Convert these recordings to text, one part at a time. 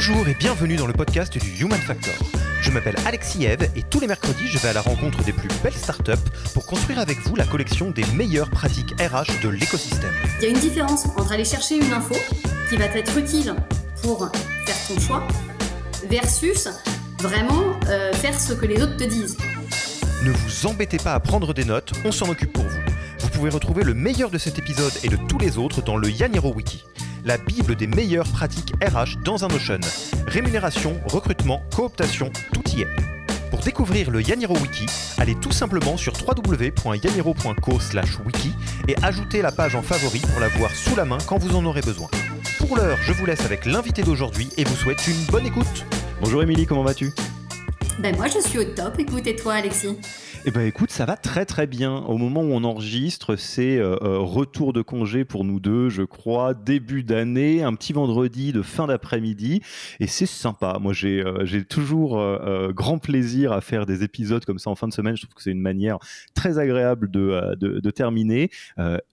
Bonjour et bienvenue dans le podcast du Human Factor. Je m'appelle Alexis Eve et tous les mercredis, je vais à la rencontre des plus belles startups pour construire avec vous la collection des meilleures pratiques RH de l'écosystème. Il y a une différence entre aller chercher une info qui va être utile pour faire ton choix versus vraiment euh, faire ce que les autres te disent. Ne vous embêtez pas à prendre des notes, on s'en occupe pour vous. Vous pouvez retrouver le meilleur de cet épisode et de tous les autres dans le Yaniro Wiki la bible des meilleures pratiques RH dans un Notion. Rémunération, recrutement, cooptation, tout y est. Pour découvrir le Yaniro Wiki, allez tout simplement sur www.yaniro.co/wiki et ajoutez la page en favori pour la voir sous la main quand vous en aurez besoin. Pour l'heure, je vous laisse avec l'invité d'aujourd'hui et vous souhaite une bonne écoute. Bonjour Émilie, comment vas-tu? Ben moi je suis au top, écoute toi Alexis? Eh ben écoute, ça va très très bien. Au moment où on enregistre, c'est euh, euh, retour de congé pour nous deux, je crois, début d'année, un petit vendredi de fin d'après-midi, et c'est sympa. Moi, j'ai euh, toujours grand plaisir à faire des épisodes comme ça en fin de semaine. Je trouve que c'est une manière très agréable de, de, terminer,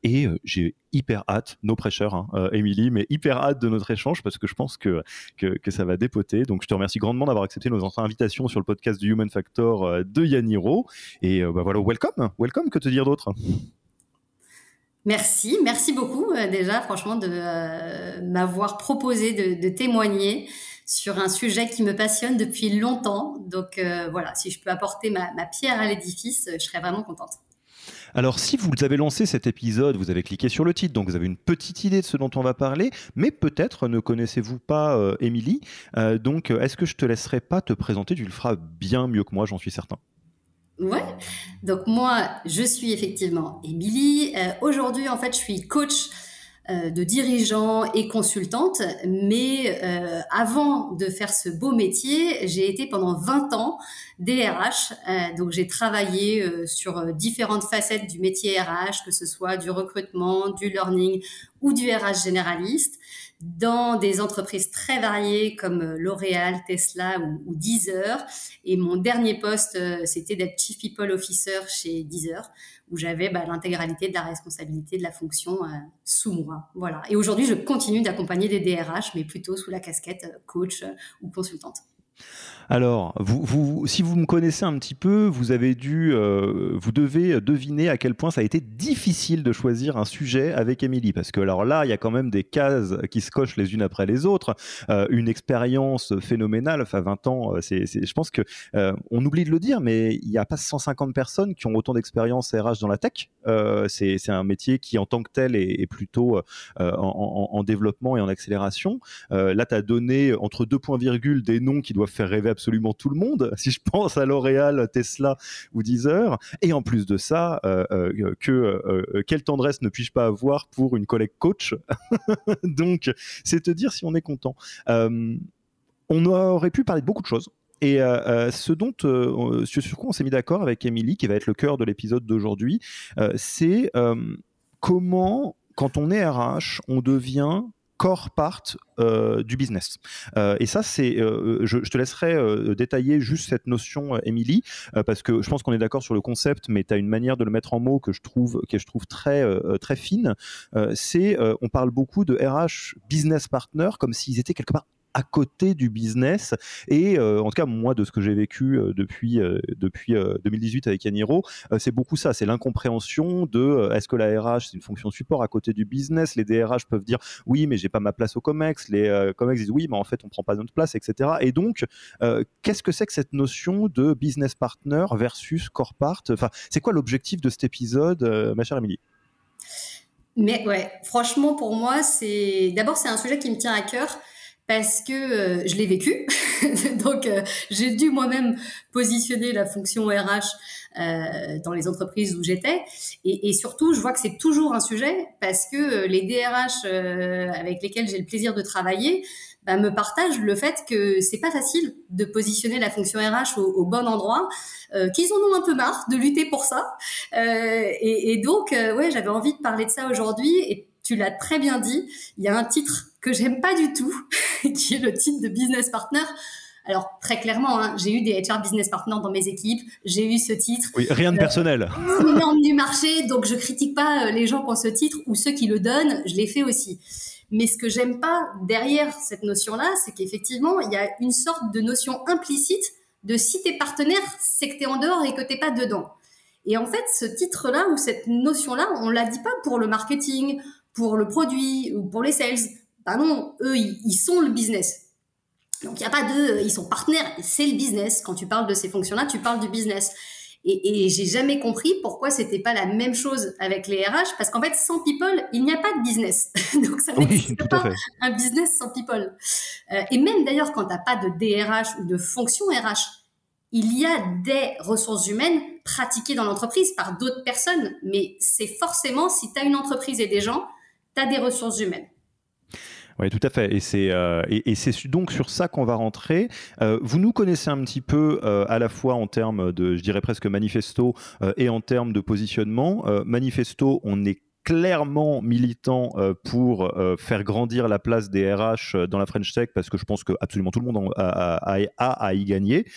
et j'ai hyper hâte, no pressure, hein, euh, Émilie, mais hyper hâte de notre échange parce que je pense que, que, ça va dépoter. Donc je te remercie grandement d'avoir accepté nos invitations sur le podcast du Human Factor euh, de Yaniro. Et euh, bah voilà, welcome, welcome, que te dire d'autre? Merci, merci beaucoup déjà, franchement, de m'avoir proposé de, témoigner sur un sujet qui me passionne depuis longtemps. Donc voilà, si je peux apporter ma pierre à l'édifice, je serais vraiment contente. Alors, si vous avez lancé cet épisode, vous avez cliqué sur le titre, donc vous avez une petite idée de ce dont on va parler, mais peut-être ne connaissez-vous pas euh, Émilie. Euh, donc, est-ce que je te laisserai pas te présenter? Tu le feras bien mieux que moi, j'en suis certain. Ouais. Donc moi, je suis effectivement Émilie. Euh, aujourd'hui, en fait, je suis coach euh, de dirigeants et consultante, mais euh, avant de faire ce beau métier, j'ai été pendant 20 ans DRH, donc j'ai travaillé sur différentes facettes du métier RH, que ce soit du recrutement, du learning ou du RH généraliste dans des entreprises très variées comme L'Oréal, Tesla ou, Deezer. Et mon dernier poste, c'était d'être Chief People Officer chez Deezer où j'avais bah, l'intégralité de la responsabilité de la fonction euh, sous moi. Voilà. Et aujourd'hui, je continue d'accompagner des DRH, mais plutôt sous la casquette euh, coach euh, ou consultante. Alors, si vous me connaissez un petit peu, vous avez dû, euh, vous devez deviner à quel point ça a été difficile de choisir un sujet avec Émilie, parce que alors là, il y a quand même des cases qui se cochent les unes après les autres. Euh, une expérience phénoménale, enfin 20 ans, euh, c'est, je pense que on oublie de le dire, mais il n'y a pas 150 personnes qui ont autant d'expérience RH dans la tech. c'est, un métier qui, en tant que tel, est, plutôt en, en, développement et en accélération. là, tu as donné entre deux points virgules des noms qui doivent faire rêver absolument tout le monde, si je pense à L'Oréal, Tesla ou Deezer. Et en plus de ça, euh, euh, euh, quelle tendresse ne puis-je pas avoir pour une collègue coach? Donc, c'est te dire si on est content. on aurait pu parler de beaucoup de choses. Et ce dont, sur quoi on s'est mis d'accord avec Émilie, qui va être le cœur de l'épisode d'aujourd'hui, c'est comment, quand on est RH, on devient core part euh, du business. Euh, et ça, c'est, euh, je, te laisserai détailler juste cette notion, Émilie, parce que je pense qu'on est d'accord sur le concept, mais tu as une manière de le mettre en mots que je trouve, que je trouve très, très fine. c'est, on parle beaucoup de RH business partner comme s'ils étaient quelque part à côté du business. Et euh, en tout cas, moi, de ce que j'ai vécu euh, depuis, euh, depuis 2018 avec Yaniro, c'est beaucoup ça. C'est l'incompréhension de est-ce que la RH, c'est une fonction support à côté du business? Les DRH peuvent dire oui, mais j'ai pas ma place au COMEX. Les COMEX disent oui, mais en fait, on prend pas notre place, etc. Et donc, qu'est-ce que c'est que cette notion de business partner versus core part Enfin, c'est quoi l'objectif de cet épisode, ma chère Émilie? Mais ouais, franchement, pour moi, c'est d'abord c'est un sujet qui me tient à cœur parce que euh, je l'ai vécu. Donc, euh, j'ai dû moi-même positionner la fonction RH euh, dans les entreprises où j'étais. Et, et, surtout, je vois que c'est toujours un sujet parce que les DRH avec lesquels j'ai le plaisir de travailler bah, me partagent le fait que c'est pas facile de positionner la fonction RH au, au bon endroit, qu'ils en ont un peu marre de lutter pour ça. Et, et, donc, ouais, j'avais envie de parler de ça aujourd'hui. Tu l'as très bien dit, il y a un titre que j'aime pas du tout, qui est le titre de business partner. Alors très clairement, hein, j'ai eu des HR business partners dans mes équipes, j'ai eu ce titre. Oui, rien de euh, personnel. Norme du marché, donc je critique pas euh, les gens qui ont ce titre ou ceux qui le donnent, je l'ai fait aussi. Mais ce que j'aime pas derrière cette notion-là, c'est qu'effectivement, il y a une sorte de notion implicite de si t'es partenaire, c'est que t'es en dehors et que t'es pas dedans. Et en fait, ce titre-là ou cette notion-là, on la dit pas pour le marketing, pour le produit ou pour les sales. Bah non, eux, ils, sont le business. Donc il n'y a pas de, ils sont partenaires, c'est le business. Quand tu parles de ces fonctions-là, tu parles du business. Et, et j'ai jamais compris pourquoi c'était pas la même chose avec les RH, parce qu'en fait, sans people, il n'y a pas de business. Donc ça n'existe pas un business sans people. Euh, et même d'ailleurs, quand tu n'as pas de DRH ou de fonction RH, il y a des ressources humaines pratiquées dans l'entreprise par d'autres personnes, mais c'est forcément, si tu as une entreprise et des gens, tu as des ressources humaines. Oui, tout à fait. Et c'est euh, et, c'est donc sur ça qu'on va rentrer. Euh, vous nous connaissez un petit peu euh, à la fois en termes de, je dirais presque manifesto et en termes de positionnement. manifesto, on est clairement militant euh, pour euh, faire grandir la place des RH euh, dans la French Tech parce que je pense que absolument tout le monde a, à y gagner.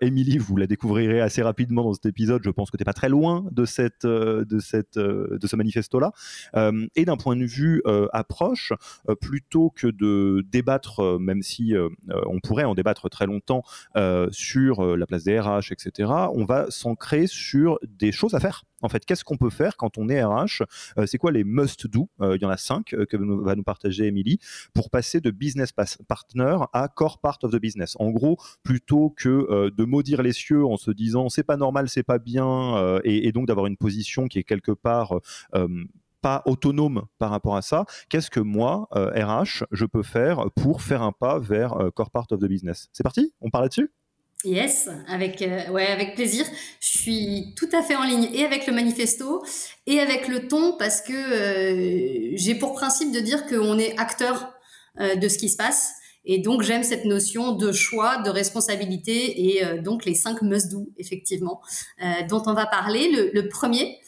Émilie, vous la découvrirez assez rapidement dans cet épisode. Je pense que tu n'es pas très loin de, cette, de, cette, de ce manifesto-là. et d'un point de vue approche, plutôt que de débattre, même si on pourrait en débattre très longtemps sur la place des RH, etc., on va s'ancrer sur des choses à faire en fait, qu'est-ce qu'on peut faire quand on est RH euh, C'est quoi les must-do? Euh, Il y en a cinq euh, que va nous partager Emily pour passer de business partner à core part of the business. En gros, plutôt que de maudire les cieux en se disant c'est pas normal, c'est pas bien, et, donc d'avoir une position qui est quelque part pas autonome par rapport à ça. Qu'est-ce que moi, RH, je peux faire pour faire un pas vers core part of the business? C'est parti? On parle là-dessus? Yes, avec, euh, ouais, avec plaisir. Je suis tout à fait en ligne et avec le manifesto et avec le ton parce que euh, j'ai pour principe de dire qu'on est acteur euh, de ce qui se passe. Et donc, j'aime cette notion de choix, de responsabilité et donc les cinq must-do, effectivement, dont on va parler. Le, le premier,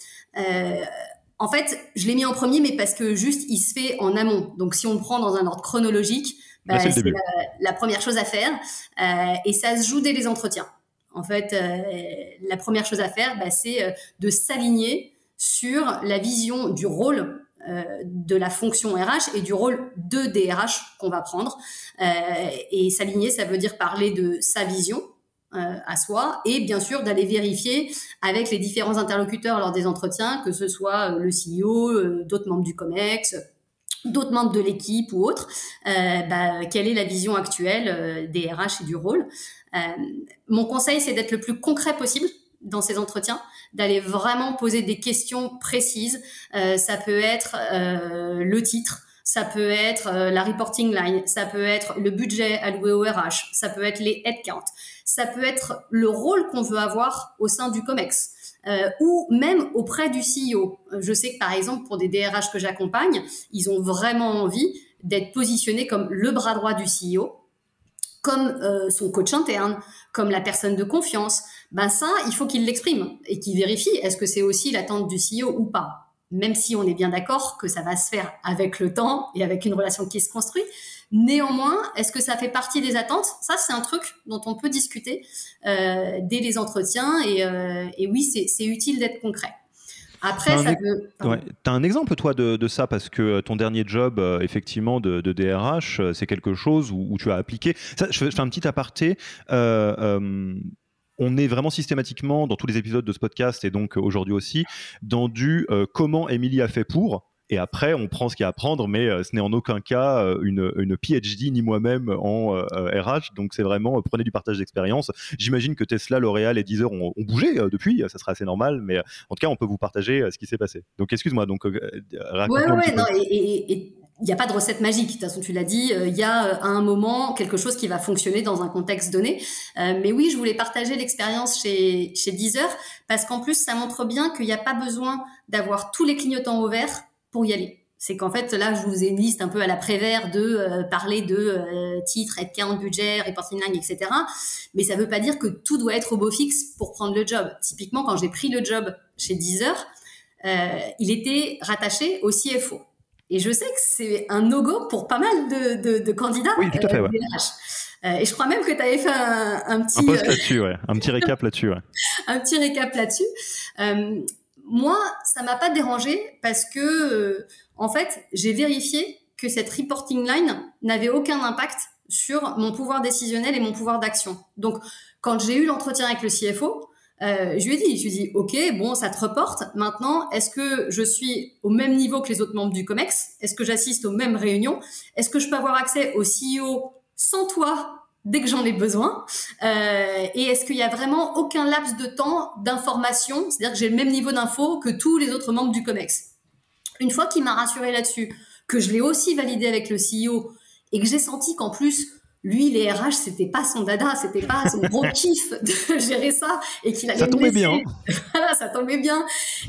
en fait, je l'ai mis en premier, mais parce que juste, il se fait en amont. Donc, si on le prend dans un ordre chronologique, bah, c'est la, première chose à faire. Euh, et ça se joue dès les entretiens. En fait, euh, la première chose à faire, bah, c'est euh, de s'aligner sur la vision du rôle de la fonction RH et du rôle de DRH qu'on va prendre. et s'aligner, ça veut dire parler de sa vision, à soi et bien sûr d'aller vérifier avec les différents interlocuteurs lors des entretiens, que ce soit le CEO, d'autres membres du COMEX, d'autres membres de l'équipe ou autres, euh, bah, quelle est la vision actuelle euh, des RH et du rôle. Euh, mon conseil, c'est d'être le plus concret possible dans ces entretiens, d'aller vraiment poser des questions précises. ça peut être le titre, ça peut être la reporting line, ça peut être le budget alloué au RH, ça peut être les headcounts, ça peut être le rôle qu'on veut avoir au sein du COMEX. Euh, ou même auprès du CEO. Euh, je sais que par exemple pour des DRH que j'accompagne, ils ont vraiment envie d'être positionnés comme le bras droit du CEO, comme euh, son coach interne, comme la personne de confiance. Ben ça, il faut qu'il l'exprime et qu'il vérifie est-ce que c'est aussi l'attente du CEO ou pas même si on est bien d'accord que ça va se faire avec le temps et avec une relation qui se construit. Néanmoins, est-ce que ça fait partie des attentes? Ça, c'est un truc dont on peut discuter euh, dès les entretiens. Et, euh, oui, c'est utile d'être concret. Après, ça peut. Tu as un exemple, toi, de, ça, parce que ton dernier job, euh, effectivement, de, DRH, c'est quelque chose où, tu as appliqué. Ça, je fais un petit aparté on est vraiment systématiquement dans tous les épisodes de ce podcast et donc aujourd'hui aussi dans du comment Émilie a fait pour et après on prend ce qu'il y a à prendre, mais ce n'est en aucun cas une, une PhD ni moi-même en RH. Donc c'est vraiment prenez du partage d'expérience. J'imagine que Tesla, L'Oréal et Deezer ont, ont bougé depuis, ça sera assez normal, mais en tout cas on peut vous partager ce qui s'est passé. Donc excuse-moi, donc ouais, ouais, non, et il n'y a pas de recette magique. De toute façon, tu l'as dit, euh, il y a euh, à un moment quelque chose qui va fonctionner dans un contexte donné. Euh, mais oui, je voulais partager l'expérience chez, chez Deezer parce qu'en plus, ça montre bien qu'il n'y a pas besoin d'avoir tous les clignotants au vert pour y aller. C'est qu'en fait, là, je vous ai une liste un peu à la Prévert de parler de titres, headcount, budget, reporting line, etc. Mais ça ne veut pas dire que tout doit être au beau fixe pour prendre le job. Typiquement, quand j'ai pris le job chez Deezer, il était rattaché au CFO. Et je sais que c'est un no-go pour pas mal de, candidats. Oui, tout à fait. Euh, euh, et je crois même que tu avais fait un, petit. Un post euh, là-dessus, ouais. Un petit récap là-dessus, ouais. un petit récap là-dessus. moi, ça m'a pas dérangé parce que, en fait, j'ai vérifié que cette reporting line n'avait aucun impact sur mon pouvoir décisionnel et mon pouvoir d'action. Donc, quand j'ai eu l'entretien avec le CFO, euh, je lui ai dit, je lui ai dit, ok, bon, ça te reporte. Maintenant, est-ce que je suis au même niveau que les autres membres du Comex? Est-ce que j'assiste aux mêmes réunions? Est-ce que je peux avoir accès au CEO sans toi dès que j'en ai besoin? Euh, Et est-ce qu'il y a vraiment aucun laps de temps d'information? C'est-à-dire que j'ai le même niveau d'info que tous les autres membres du Comex. Une fois qu'il m'a rassuré là-dessus, que je l'ai aussi validé avec le CEO et que j'ai senti qu'en plus lui, les RH, c'était pas son dada, c'était pas son gros kiff de gérer ça et qu'il allait ça tombait bien. voilà, ça tombait bien.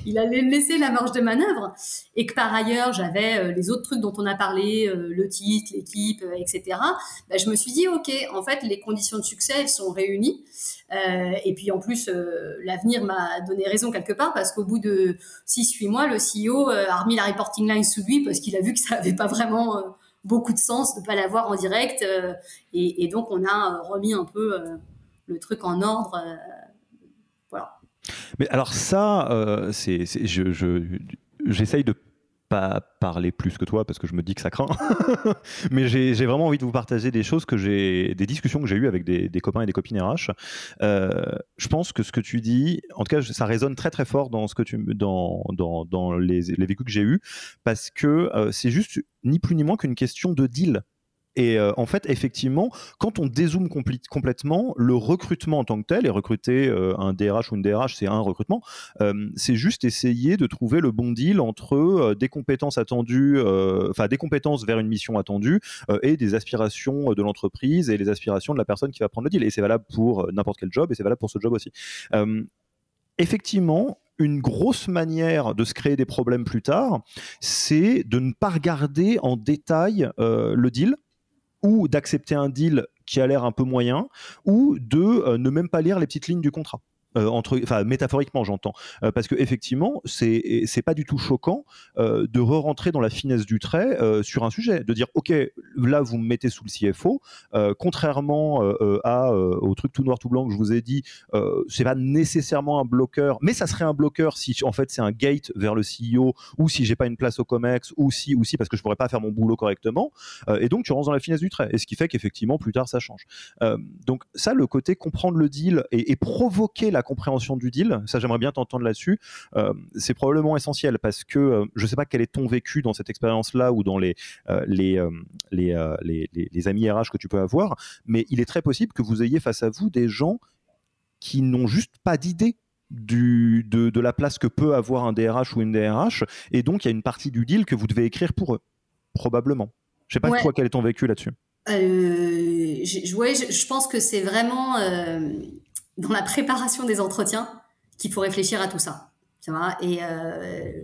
Il allait laisser la marge de manœuvre et que par ailleurs, j'avais euh, les autres trucs dont on a parlé, euh, le titre, l'équipe, euh, etc. Bah, je me suis dit, ok, en fait, les conditions de succès, elles sont réunies. et puis en plus, l'avenir m'a donné raison quelque part parce qu'au bout de 6-8 mois, le CEO a remis la reporting line sous lui parce qu'il a vu que ça avait pas vraiment beaucoup de sens de ne pas l'avoir en direct. Euh, et, donc, on a euh, remis un peu euh, le truc en ordre. voilà. Mais alors ça, c'est, je, j'essaye de pas parler plus que toi parce que je me dis que ça craint. Mais j'ai vraiment envie de vous partager des choses que j'ai, des discussions que j'ai eues avec des, copains et des copines RH. Euh, je pense que ce que tu dis, en tout cas, ça résonne très très fort dans ce que tu, dans, dans, dans les, les vécus que j'ai eus parce que euh, c'est juste ni plus ni moins qu'une question de deal. Et euh, en fait, effectivement, quand on dézoome complètement, le recrutement en tant que tel, et recruter euh, un DRH ou une DRH, c'est un recrutement, euh, c'est juste essayer de trouver le bon deal entre des compétences attendues, enfin des compétences vers une mission attendue et des aspirations de l'entreprise et les aspirations de la personne qui va prendre le deal. Et c'est valable pour n'importe quel job et c'est valable pour ce job aussi. effectivement, une grosse manière de se créer des problèmes plus tard, c'est de ne pas regarder en détail le deal, ou d'accepter un deal qui a l'air un peu moyen, ou de euh, ne même pas lire les petites lignes du contrat. Euh, entre, enfin métaphoriquement j'entends, euh, parce que effectivement c'est c'est pas du tout choquant euh, de re-rentrer dans la finesse du trait sur un sujet, de dire ok là vous me mettez sous le CFO, contrairement à au truc tout noir tout blanc que je vous ai dit, c'est pas nécessairement un bloqueur, mais ça serait un bloqueur si en fait c'est un gate vers le CEO ou si j'ai pas une place au Comex ou si ou si parce que je pourrais pas faire mon boulot correctement, et donc tu rentres dans la finesse du trait, et ce qui fait qu'effectivement plus tard ça change. donc ça le côté comprendre le deal et, et provoquer la compréhension du deal, ça j'aimerais bien t'entendre là-dessus, euh, c'est probablement essentiel parce que euh, je ne sais pas quel est ton vécu dans cette expérience-là ou dans les, euh, les, les, les, amis RH que tu peux avoir, mais il est très possible que vous ayez face à vous des gens qui n'ont juste pas d'idée du, de, de, la place que peut avoir un DRH ou une DRH, et donc il y a une partie du deal que vous devez écrire pour eux, probablement. Je sais pas toi quel est ton vécu là-dessus. je, je, pense que c'est vraiment dans la préparation des entretiens qu'il faut réfléchir à tout ça. Tu vois et euh,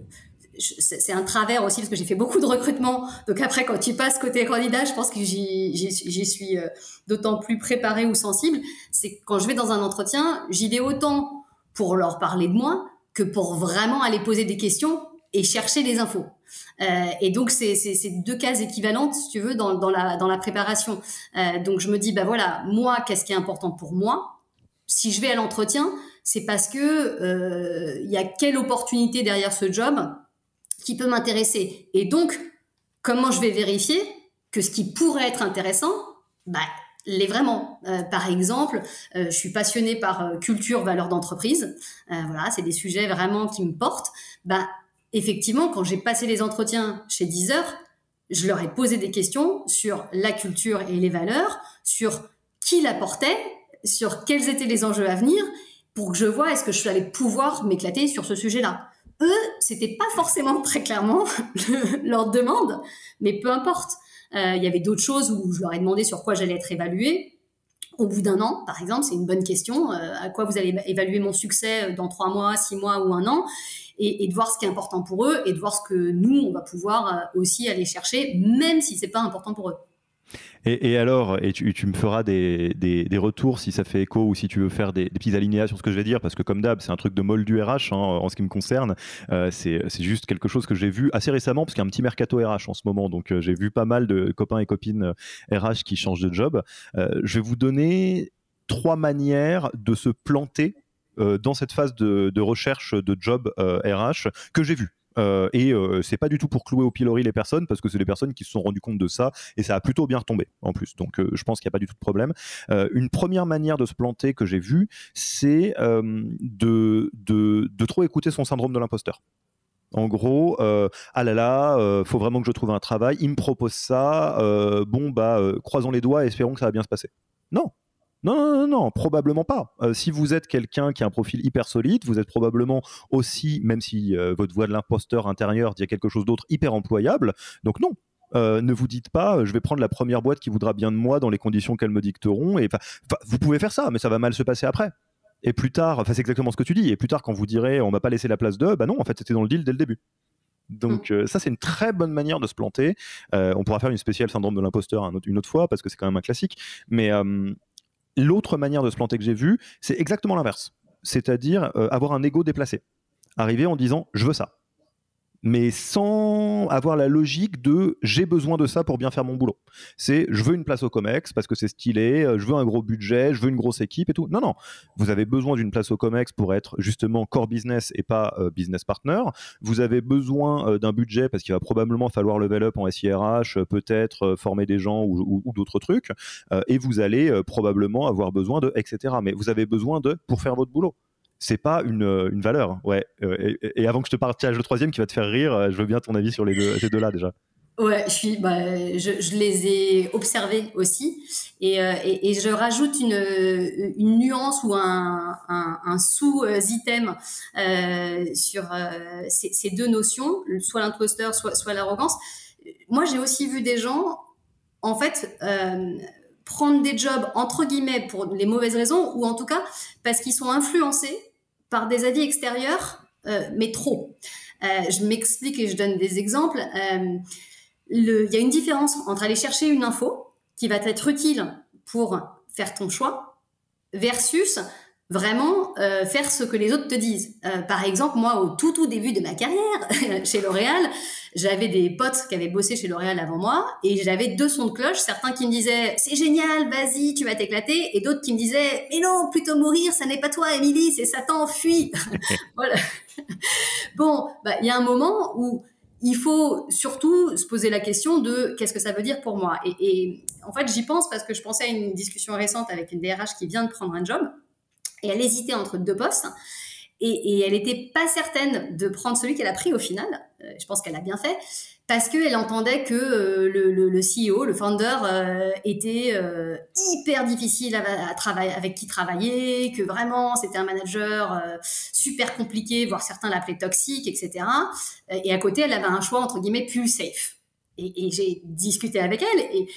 c'est un travers aussi parce que j'ai fait beaucoup de recrutement. Donc après, quand tu passes côté candidat, je pense que j'y suis euh, d'autant plus préparé ou sensible. C'est quand je vais dans un entretien, j'y vais autant pour leur parler de moi que pour vraiment aller poser des questions et chercher des infos. Euh, et donc c'est deux cases équivalentes, si tu veux, dans, la, préparation. Donc je me dis, bah voilà, moi, qu'est-ce qui est important pour moi? Si je vais à l'entretien, c'est parce que euh, il y a quelle opportunité derrière ce job qui peut m'intéresser. Et donc, comment je vais vérifier que ce qui pourrait être intéressant, bah, l'est vraiment? Euh, par exemple, euh, je suis passionnée par culture, valeur d'entreprise. voilà, c'est des sujets vraiment qui me portent. Bah, effectivement, quand j'ai passé les entretiens chez Deezer, je leur ai posé des questions sur la culture et les valeurs, sur qui l'apportait, sur quels étaient les enjeux à venir, pour que je vois est-ce que je allais pouvoir m'éclater sur ce sujet-là. Eux, c'était pas forcément très clairement leur demande, mais peu importe. Euh, il y avait d'autres choses où je leur ai demandé sur quoi j'allais être évaluée. Au bout d'un an, par exemple, c'est une bonne question. Euh, à quoi vous allez évaluer mon succès dans trois mois, six mois ou un an et, de voir ce qui est important pour eux et de voir ce que nous, on va pouvoir euh, aussi aller chercher, même si c'est pas important pour eux. Et, alors, et tu, me feras des, retours si ça fait écho ou si tu veux faire des, petits alinéas sur ce que je vais dire, parce que comme d'hab, c'est un truc de moldu RH hein, en ce qui me concerne. Euh, c'est juste quelque chose que j'ai vu assez récemment, parce qu'il y a un petit mercato RH en ce moment. Donc euh, j'ai vu pas mal de copains et copines RH qui changent de job. je vais vous donner trois manières de se planter euh, dans cette phase de, recherche de job RH euh, que j'ai vu. Euh, et c'est pas du tout pour clouer au pilori les personnes parce que c'est des personnes qui se sont rendues compte de ça et ça a plutôt bien retombé en plus. Donc je pense qu'il n'y a pas du tout de problème. une première manière de se planter que j'ai vue, c'est de, de, trop écouter son syndrome de l'imposteur. En gros, ah là là, faut vraiment que je trouve un travail, il me propose ça, bon bah croisons les doigts et espérons que ça va bien se passer. Non, non, non, non, probablement pas. Euh, si vous êtes quelqu'un qui a un profil hyper solide, vous êtes probablement aussi, même si euh, votre voix de l'imposteur intérieur dit quelque chose d'autre, hyper employable. Donc non, euh, ne vous dites pas je vais prendre la première boîte qui voudra bien de moi dans les conditions qu'elles me dicteront. Et vous pouvez faire ça, mais ça va mal se passer après. Et plus tard, enfin c'est exactement ce que tu dis. Et plus tard, quand vous direz on m'a pas laissé la place de, bah non, en fait c'était dans le deal dès le début. Donc mm. ça c'est une très bonne manière de se planter. on pourra faire une spéciale syndrome de l'imposteur une autre fois parce que c'est quand même un classique. Mais L'autre manière de se planter que j'ai vue, c'est exactement l'inverse. C'est-à-dire euh, avoir un ego déplacé. Arriver en disant je veux ça mais sans avoir la logique de j'ai besoin de ça pour bien faire mon boulot. C'est je veux une place au COMEX parce que c'est stylé, euh, je veux un gros budget, je veux une grosse équipe et tout. Non, non. Vous avez besoin d'une place au COMEX pour être justement core business et pas euh, business partner. Vous avez besoin euh, d'un budget parce qu'il va probablement falloir level up en SIRH, peut-être former des gens ou, ou d'autres trucs. et vous allez probablement avoir besoin de etc. Mais vous avez besoin de pour faire votre boulot c'est pas une, euh, une, valeur. Ouais. Euh, et, avant que je te partage le troisième qui va te faire rire, euh, je veux bien ton avis sur les deux, ces deux-là déjà. Ouais, je, suis, bah, je, les ai observés aussi. Et, et, je rajoute une, une, nuance ou un, un, sous-item sur ces, ces, deux notions, soit l'imposteur, soit, soit l'arrogance. Moi, j'ai aussi vu des gens, en fait, prendre des jobs entre guillemets pour les mauvaises raisons ou en tout cas parce qu'ils sont influencés par des avis extérieurs, euh, mais trop. Euh, je m'explique et je donne des exemples. Euh, il y a une différence entre aller chercher une info qui va être utile pour faire ton choix versus vraiment euh, faire ce que les autres te disent. Euh, par exemple, moi, au tout tout début de ma carrière chez L'Oréal, j'avais des potes qui avaient bossé chez L'Oréal avant moi et j'avais deux sons de cloche, certains qui me disaient c'est génial, vas-y, tu vas t'éclater et d'autres qui me disaient mais non, plutôt mourir, ça n'est pas toi, Émilie, c'est Satan, fuis. voilà. bon, bah il y a un moment où il faut surtout se poser la question de qu'est-ce que ça veut dire pour moi? Et, et en fait, j'y pense parce que je pensais à une discussion récente avec une DRH qui vient de prendre un job et elle hésitait entre deux postes. Et, elle n'était pas certaine de prendre celui qu'elle a pris au final. Euh, je pense qu'elle a bien fait parce qu'elle entendait que euh, le, CEO, le founder, euh, était hyper difficile à, travailler, avec qui travailler, que vraiment c'était un manager super compliqué, voire certains l'appelaient toxique, etc. Et à côté, elle avait un choix entre guillemets plus safe. Et, et j'ai discuté avec elle et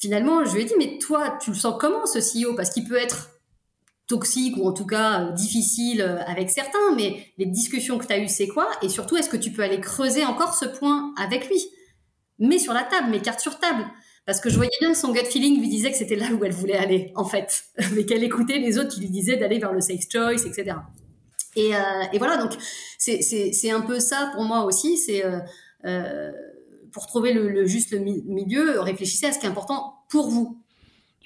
finalement, je lui ai dit mais toi, tu le sens comment ce CEO Parce qu'il peut être toxique ou en tout cas euh, difficile euh, avec certains, mais les discussions que tu as eues, c'est quoi? Et surtout, est-ce que tu peux aller creuser encore ce point avec lui? Mais sur la table, mais carte sur table. Parce que je voyais bien que son gut feeling lui disait que c'était là où elle voulait aller, en fait. mais qu'elle écoutait les autres qui lui disaient d'aller vers le safe choice, etc. Et, euh, et voilà, donc c'est un peu ça pour moi aussi. C'est pour trouver le, juste milieu, réfléchissez à ce qui est important pour vous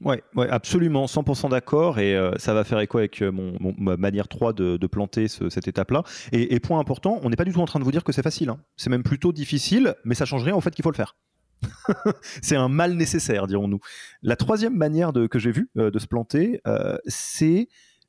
Ouais, ouais, absolument, 100% d'accord, et euh, ça va faire écho avec euh, mon, ma manière 3 de, planter cette étape-là. Et, point important, on n'est pas du tout en train de vous dire que c'est facile, hein. c'est même plutôt difficile, mais ça change rien au fait qu'il faut le faire. c'est un mal nécessaire, dirons-nous. La troisième manière que j'ai vue euh, de se planter, c'est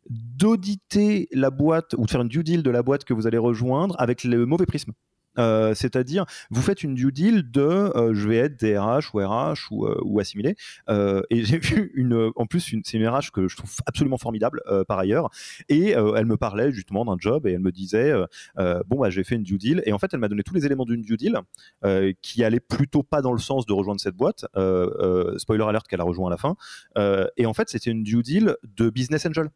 d'auditer la boîte ou de faire une due deal de la boîte que vous allez rejoindre avec le mauvais prisme. C'est-à-dire vous faites une due deal de je vais être DRH ou RH ou, ou assimilé. et j'ai vu une, en plus, c'est une RH que je trouve absolument formidable par ailleurs. Et elle me parlait justement d'un job et elle me disait bon, bah, j'ai fait une due deal. Et en fait, elle m'a donné tous les éléments d'une due deal qui allait plutôt pas dans le sens de rejoindre cette boîte. spoiler alert qu'elle a rejoint à la fin. et en fait, c'était une due deal de business angel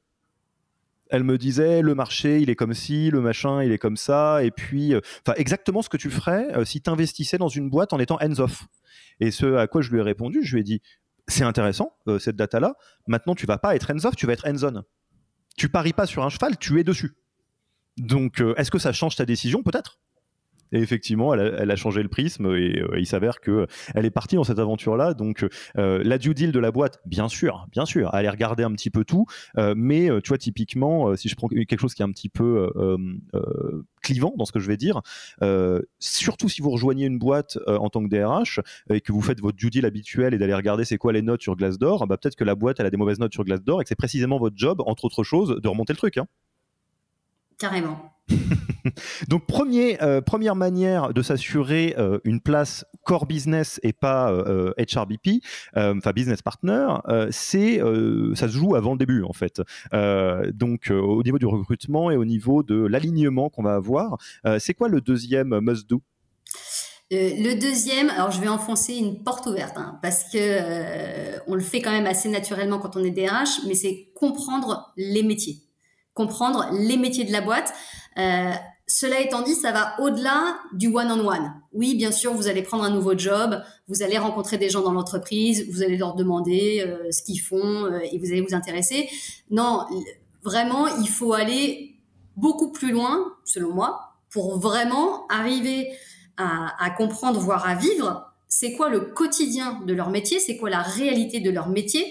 elle me disait le marché il est comme ci, le machin il est comme ça, et puis, euh, enfin exactement ce que tu ferais euh, si tu investissais dans une boîte en étant hands-off. Et ce à quoi je lui ai répondu, je lui ai dit c'est intéressant euh, cette data-là. Maintenant tu vas pas être hands-off, tu vas être hands-on. Tu paries pas sur un cheval, tu es dessus. Donc est-ce que ça change ta décision? Peut-être. Et effectivement, elle a, changé le prisme et euh, il s'avère que elle est partie dans cette aventure-là. Donc, euh, la due deal de la boîte, bien sûr, bien sûr, aller regarder un petit peu tout. Euh, mais tu vois, typiquement, si je prends quelque chose qui est un petit peu clivant dans ce que je vais dire, surtout si vous rejoignez une boîte en tant que DRH et que vous faites votre due deal habituel et d'aller regarder c'est quoi les notes sur Glassdoor, bah, peut-être que la boîte elle a des mauvaises notes sur Glassdoor et que c'est précisément votre job, entre autres choses, de remonter le truc. Hein. Carrément. Donc premier, euh, première manière de s'assurer euh, une place core business et pas HRBP, euh, enfin business partner, c'est ça se joue avant le début en fait. donc au niveau du recrutement et au niveau de l'alignement qu'on va avoir, c'est quoi le deuxième must do le deuxième, alors je vais enfoncer une porte ouverte hein, parce que on le fait quand même assez naturellement quand on est DRH, mais c'est comprendre les métiers comprendre les métiers de la boîte. Euh, cela étant dit, ça va au-delà du one-on-one. Oui, bien sûr, vous allez prendre un nouveau job, vous allez rencontrer des gens dans l'entreprise, vous allez leur demander euh, ce qu'ils font euh, et vous allez vous intéresser. Non, vraiment, il faut aller beaucoup plus loin, selon moi, pour vraiment arriver à, à comprendre, voire à vivre, c'est quoi le quotidien de leur métier, c'est quoi la réalité de leur métier.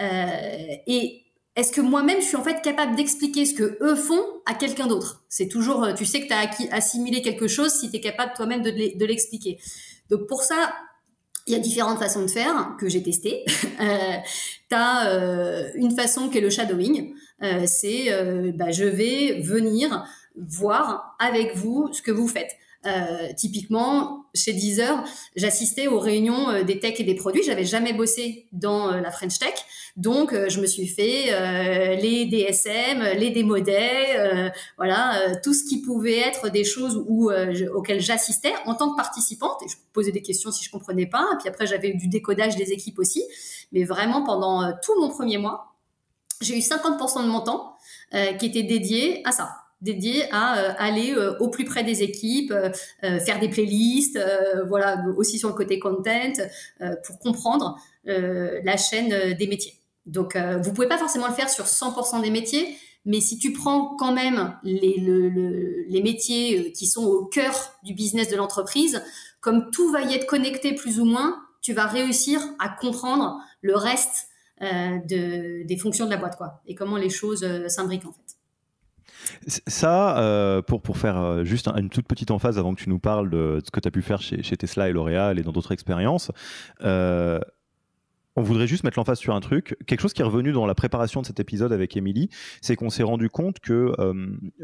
et est-ce que moi-même je suis en fait capable d'expliquer ce que eux font à quelqu'un d'autre? C'est toujours, euh, tu sais que tu as assimilé quelque chose si tu es capable toi-même de l'expliquer. Donc pour ça, il y a différentes façons de faire que j'ai testées. euh, tu as euh, une façon qui est le shadowing. Euh, c'est bah, je vais venir voir avec vous ce que vous faites. Euh, typiquement, chez Deezer, j'assistais aux réunions euh, des tech et des produits. J'avais jamais bossé dans euh, la French Tech, donc je me suis fait les DSM, les démodets, voilà, tout ce qui pouvait être des choses où, auxquelles j'assistais en tant que participante. Et je posais des questions si je comprenais pas. Et puis après, j'avais eu du décodage des équipes aussi. Mais vraiment, pendant tout mon premier mois, j'ai eu 50% de mon temps qui était dédié à ça dédié à euh, aller euh, au plus près des équipes, euh, faire des playlists, voilà, aussi sur le côté content, pour comprendre la chaîne des métiers. Donc, vous pouvez pas forcément le faire sur 100% des métiers, mais si tu prends quand même les, métiers qui sont au cœur du business de l'entreprise, comme tout va y être connecté plus ou moins, tu vas réussir à comprendre le reste de, des fonctions de la boîte, quoi, et comment les choses s'imbriquent en fait. Ça, euh, pour, pour faire euh, juste une toute petite emphase avant que tu nous parles de, ce que tu as pu faire chez, Tesla et L'Oréal et dans d'autres expériences, euh, on voudrait juste mettre l'emphase sur un truc. Quelque chose qui est revenu dans la préparation de cet épisode avec Émilie, c'est qu'on s'est rendu compte que,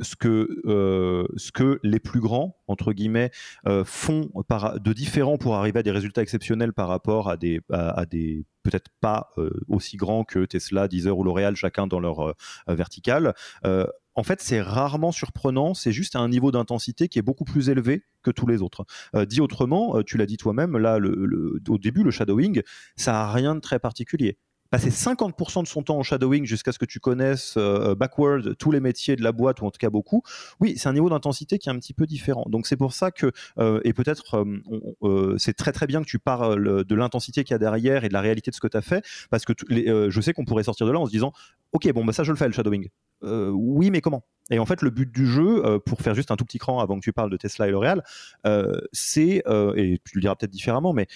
ce que ce que les plus grands, entre guillemets, font de différents pour arriver à des résultats exceptionnels par rapport à des, à, des peut-être pas aussi grands que Tesla, Deezer ou L'Oréal, chacun dans leur verticale en fait, c'est rarement surprenant, c'est juste à un niveau d'intensité qui est beaucoup plus élevé que tous les autres. Euh, dit autrement, euh, tu l'as dit toi-même, là, au début, le shadowing, ça n'a rien de très particulier passer 50% de son temps en shadowing jusqu'à ce que tu connaisses euh, backward tous les métiers de la boîte ou en tout cas beaucoup, oui, c'est un niveau d'intensité qui est un petit peu différent. Donc c'est pour ça que, et peut-être c'est très très bien que tu parles de l'intensité qu'il y a derrière et de la réalité de ce que tu as fait, parce que je sais qu'on pourrait sortir de là en se disant, ok, bon, bah ça je le fais le shadowing. Euh, oui, mais comment? Et en fait, le but du jeu, euh, pour faire juste un tout petit cran avant que tu parles de Tesla et L'Oréal, euh, c'est, et tu le diras peut-être différemment, mais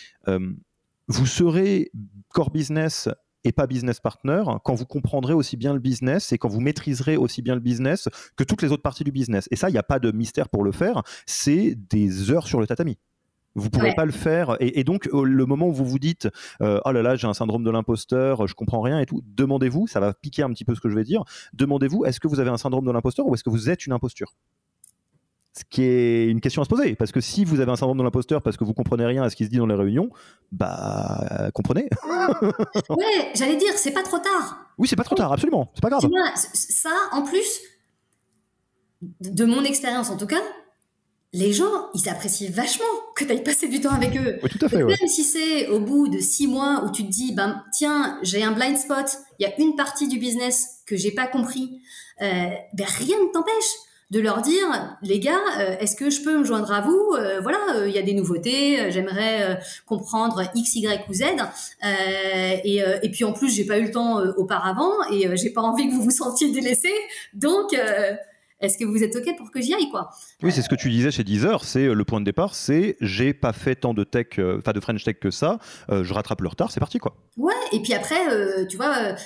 vous serez core business et pas business partner quand vous comprendrez aussi bien le business et quand vous maîtriserez aussi bien le business que toutes les autres parties du business. Et ça, il n'y a pas de mystère pour le faire, c'est des heures sur le tatami. Vous ne pourrez pas le faire. Et, donc, le moment où vous vous dites euh, Oh là là, j'ai un syndrome de l'imposteur, je comprends rien et tout, demandez-vous, ça va piquer un petit peu ce que je vais dire, demandez-vous est-ce que vous avez un syndrome de l'imposteur ou est-ce que vous êtes une imposture? Ce qui est une question à se poser, parce que si vous avez un syndrome de l'imposteur parce que vous comprenez rien à ce qui se dit dans les réunions, bah comprenez. ouais, j'allais dire, c'est pas trop tard. Oui, c'est pas trop tard, absolument, c'est pas grave. ça, en plus, de mon expérience en tout cas, les gens, ils apprécient vachement que tu ailles passer du temps avec eux. Oui, tout à fait. Même si c'est au bout de six mois où tu te dis, ben, tiens, j'ai un blind spot, il y a une partie du business que j'ai pas compris, euh, ben, rien ne t'empêche de leur dire, les gars, euh, est-ce que je peux me joindre à vous? Euh, Voilà, il y a des nouveautés, j'aimerais comprendre X, Y ou Z. Et, et, puis en plus, j'ai pas eu le temps auparavant et j'ai pas envie que vous vous sentiez délaissé. Donc est-ce que vous êtes OK pour que j'y aille quoi? Oui, c'est ce que tu disais chez Deezer, c'est euh, le point de départ, c'est j'ai pas fait tant de tech, euh, enfin de French tech que ça, euh, je rattrape le retard, c'est parti quoi. Ouais, et puis après, tu vois,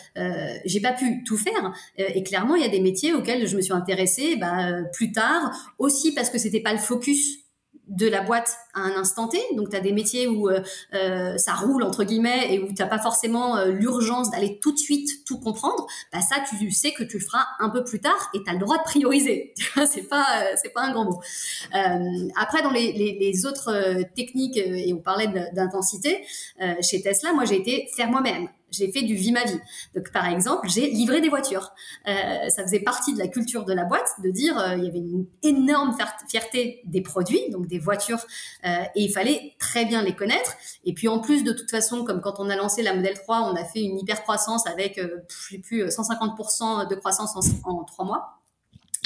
j'ai pas pu tout faire, et clairement, il y a des métiers auxquels je me suis intéressée bah, plus tard, aussi parce que c'était pas le focus de la boîte à un instant T. Donc, tu as des métiers où euh, euh, ça roule, entre guillemets, et où tu pas forcément euh, l'urgence d'aller tout de suite tout comprendre. Bah, ça, tu sais que tu le feras un peu plus tard et tu as le droit de prioriser. c'est pas, c'est pas un grand mot. après, dans les, les autres techniques, et on parlait d'intensité, chez Tesla, moi, j'ai été faire moi-même j'ai fait du vie ma vie. Donc par exemple, j'ai livré des voitures. Euh, ça faisait partie de la culture de la boîte de dire euh, il y avait une énorme fierté des produits, donc des voitures, euh, et il fallait très bien les connaître. Et puis en plus, de toute façon, comme quand on a lancé la modèle 3, on a fait une hyper croissance avec, sais plus, 150% de croissance en, en trois mois.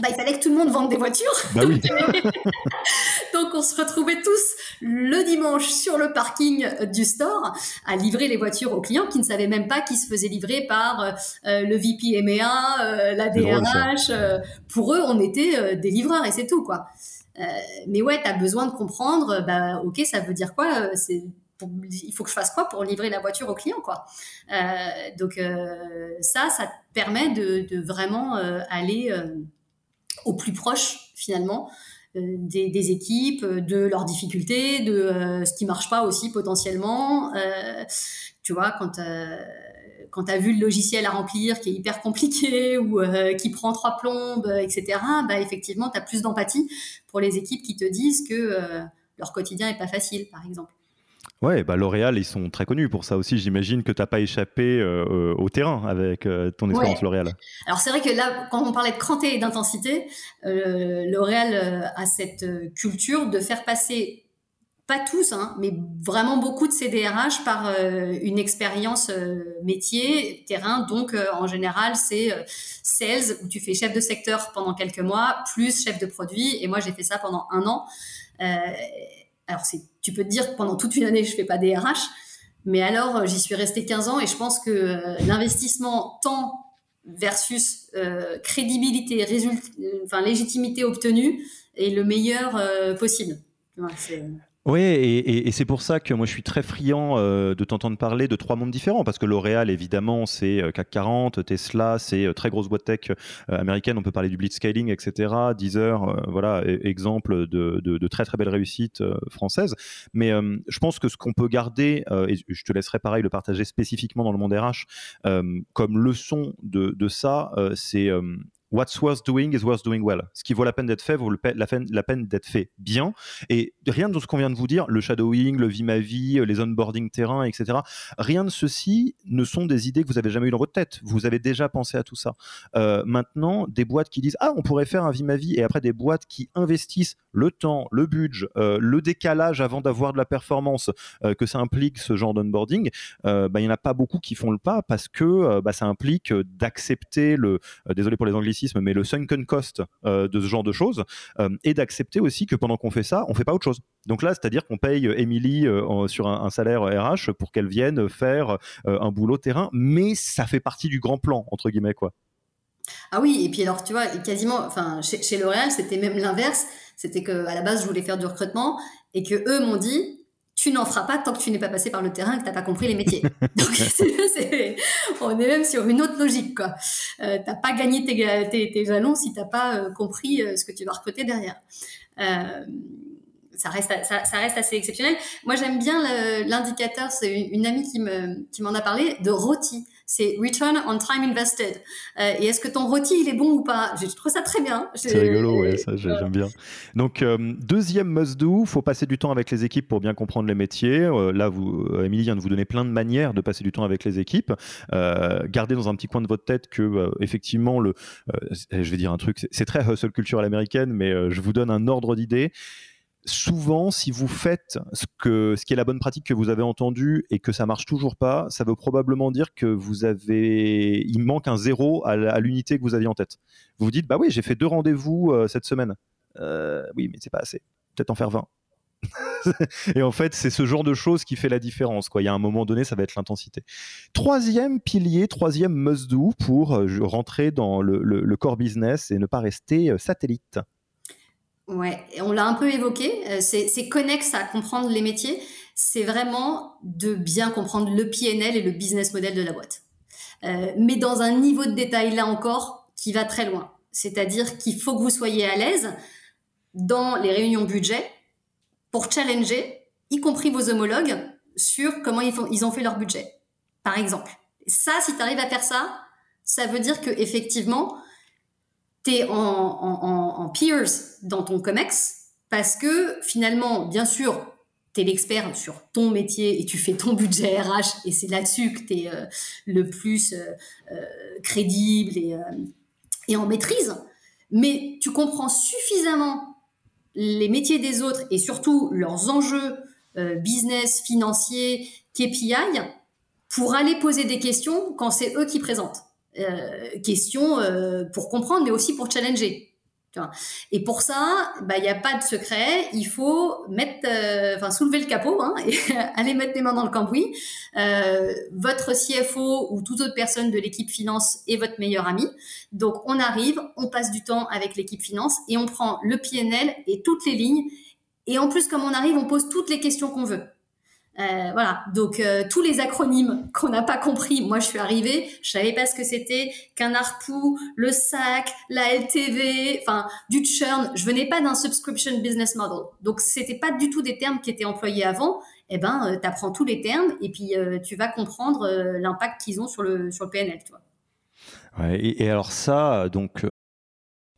Bah, il fallait que tout le monde vende des voitures. Bah oui. Donc on se retrouvait tous le dimanche sur le parking du store à livrer les voitures aux clients qui ne savaient même pas qu'ils se faisaient livrer par euh, le VP MEA, euh, la DRH. Euh, pour eux, on était des livreurs et c'est tout quoi. mais ouais, tu as besoin de comprendre, bah ok, ça veut dire quoi C'est il faut que je fasse quoi pour livrer la voiture au client quoi. donc ça, ça te permet de, de vraiment aller au plus proche finalement euh, des, équipes, de leurs difficultés, de euh, ce qui marche pas aussi potentiellement. Euh, tu vois, quand quand tu vu le logiciel à remplir qui est hyper compliqué ou qui prend trois plombes, etc., bah, effectivement, tu as plus d'empathie pour les équipes qui te disent que leur quotidien est pas facile, par exemple. Ouais, bah L'Oréal, ils sont très connus pour ça aussi. J'imagine que tu n'as pas échappé euh, euh, au terrain avec euh, ton expérience L'Oréal. Alors c'est vrai que là, quand on parlait de cranté et d'intensité, L'Oréal a cette culture de faire passer, pas tous, hein, mais vraiment beaucoup de CDRH par une expérience métier, terrain. Donc en général, c'est sales, où tu fais chef de secteur pendant quelques mois, plus chef de produit. Et moi, j'ai fait ça pendant un an. Alors tu peux te dire que pendant toute une année, je fais pas des RH, mais alors euh, j'y suis restée 15 ans et je pense que euh, l'investissement temps versus euh, crédibilité, enfin légitimité obtenue est le meilleur possible. Oui, et, c'est pour ça que moi je suis très friand euh, de t'entendre parler de trois mondes différents, parce que L'Oréal, évidemment, c'est euh, CAC 40, Tesla, c'est euh, très grosse boîte tech américaine, on peut parler du blitzscaling, etc. Deezer, voilà, e, exemple de, très très belles réussites françaises. Mais je pense que ce qu'on peut garder, et je te laisserai pareil le partager spécifiquement dans le monde RH, comme leçon de, de ça, c'est What's worth doing is worth doing well. Ce qui vaut la peine d'être fait vaut la peine, d'être fait bien. Et rien de ce qu'on vient de vous dire, le shadowing, le vie les onboarding terrain, etc. Rien de ceci ne sont des idées que vous avez jamais eues dans votre tête. Vous avez déjà pensé à tout ça. Euh, maintenant, des boîtes qui disent ah on pourrait faire un vie et après des boîtes qui investissent le temps, le budget, euh, le décalage avant d'avoir de la performance euh, que ça implique ce genre d'onboarding, bah, il n'y en a pas beaucoup qui font le pas parce que bah, ça implique d'accepter le désolé pour les anglicismes mais le sunken cost euh, de ce genre de choses, euh, et d'accepter aussi que pendant qu'on fait ça, on fait pas autre chose. Donc là, c'est-à-dire qu'on paye Émilie euh, sur un, salaire RH pour qu'elle vienne faire un boulot terrain, mais ça fait partie du grand plan, entre guillemets, quoi. Ah oui, et puis alors, tu vois, quasiment, enfin, chez, chez L'Oréal, c'était même l'inverse. C'était que à la base, je voulais faire du recrutement et que eux m'ont dit, tu n'en feras pas tant que tu n'es pas passé par le terrain et que tu n'as pas compris les métiers. Donc, on est même sur une autre logique. Tu euh, t'as pas gagné tes, tes, jalons si tu n'as pas euh, compris euh, ce que tu vas recruter derrière. ça reste, ça, ça reste assez exceptionnel. Moi, j'aime bien l'indicateur. C'est une, amie qui me, qui m'en a parlé de rôti c'est Return on Time Invested. Euh, et est-ce que ton rôti, il est bon ou pas? Je trouve ça très bien. C'est rigolo, ouais, ça j'aime bien. Donc, euh, deuxième must-do, faut passer du temps avec les équipes pour bien comprendre les métiers. Euh, là, vous, Émilie vient de vous donner plein de manières de passer du temps avec les équipes. gardez dans un petit coin de votre tête que, effectivement, le, je vais dire un truc, c'est très hustle culture à l'américaine, mais je vous donne un ordre d'idée souvent, si vous faites ce, qui est la bonne pratique que vous avez entendue et que ça marche toujours pas, ça veut probablement dire que vous avez, il manque un zéro à l'unité que vous aviez en tête. Vous vous dites, bah oui, j'ai fait deux rendez-vous euh, cette semaine. Euh, oui, mais c'est pas assez. Peut-être en faire 20. et en fait, c'est ce genre de choses qui fait la différence. Quoi. Il y a un moment donné, ça va être l'intensité. Troisième pilier, troisième must-do pour euh, rentrer dans le, core business et ne pas rester satellite. Ouais, on l'a un peu évoqué, euh, c'est connexe à comprendre les métiers, c'est vraiment de bien comprendre le PNL et le business model de la boîte. Euh, mais dans un niveau de détail là encore qui va très loin. C'est-à-dire qu'il faut que vous soyez à l'aise dans les réunions budget pour challenger, y compris vos homologues, sur comment ils, ont fait leur budget. Par exemple. Ça, si tu arrives à faire ça, ça veut dire que effectivement, tu es en, peers dans ton COMEX parce que finalement, bien sûr, tu es l'expert sur ton métier et tu fais ton budget RH et c'est là-dessus que tu es euh, le plus euh, euh, crédible et, et en maîtrise. Mais tu comprends suffisamment les métiers des autres et surtout leurs enjeux business, financiers, KPI pour aller poser des questions quand c'est eux qui présentent. Euh, question euh, pour comprendre, mais aussi pour challenger. Et pour ça, bah, il n'y a pas de secret. Il faut mettre, euh, enfin, soulever le capot hein, et aller mettre les mains dans le cambouis. votre CFO ou toute autre personne de l'équipe finance est votre meilleur ami. Donc, on arrive, on passe du temps avec l'équipe finance et on prend le PNL et toutes les lignes. Et en plus, comme on arrive, on pose toutes les questions qu'on veut. Euh, voilà, donc euh, tous les acronymes qu'on n'a pas compris, moi je suis arrivée, je savais pas ce que c'était. Qu'un ARPU, le SAC, la LTV, enfin du churn. Je venais pas d'un subscription business model, donc c'était pas du tout des termes qui étaient employés avant. Eh ben, euh, tu apprends tous les termes et puis tu vas comprendre l'impact qu'ils ont sur le sur le PNL, Ouais, et, alors ça, donc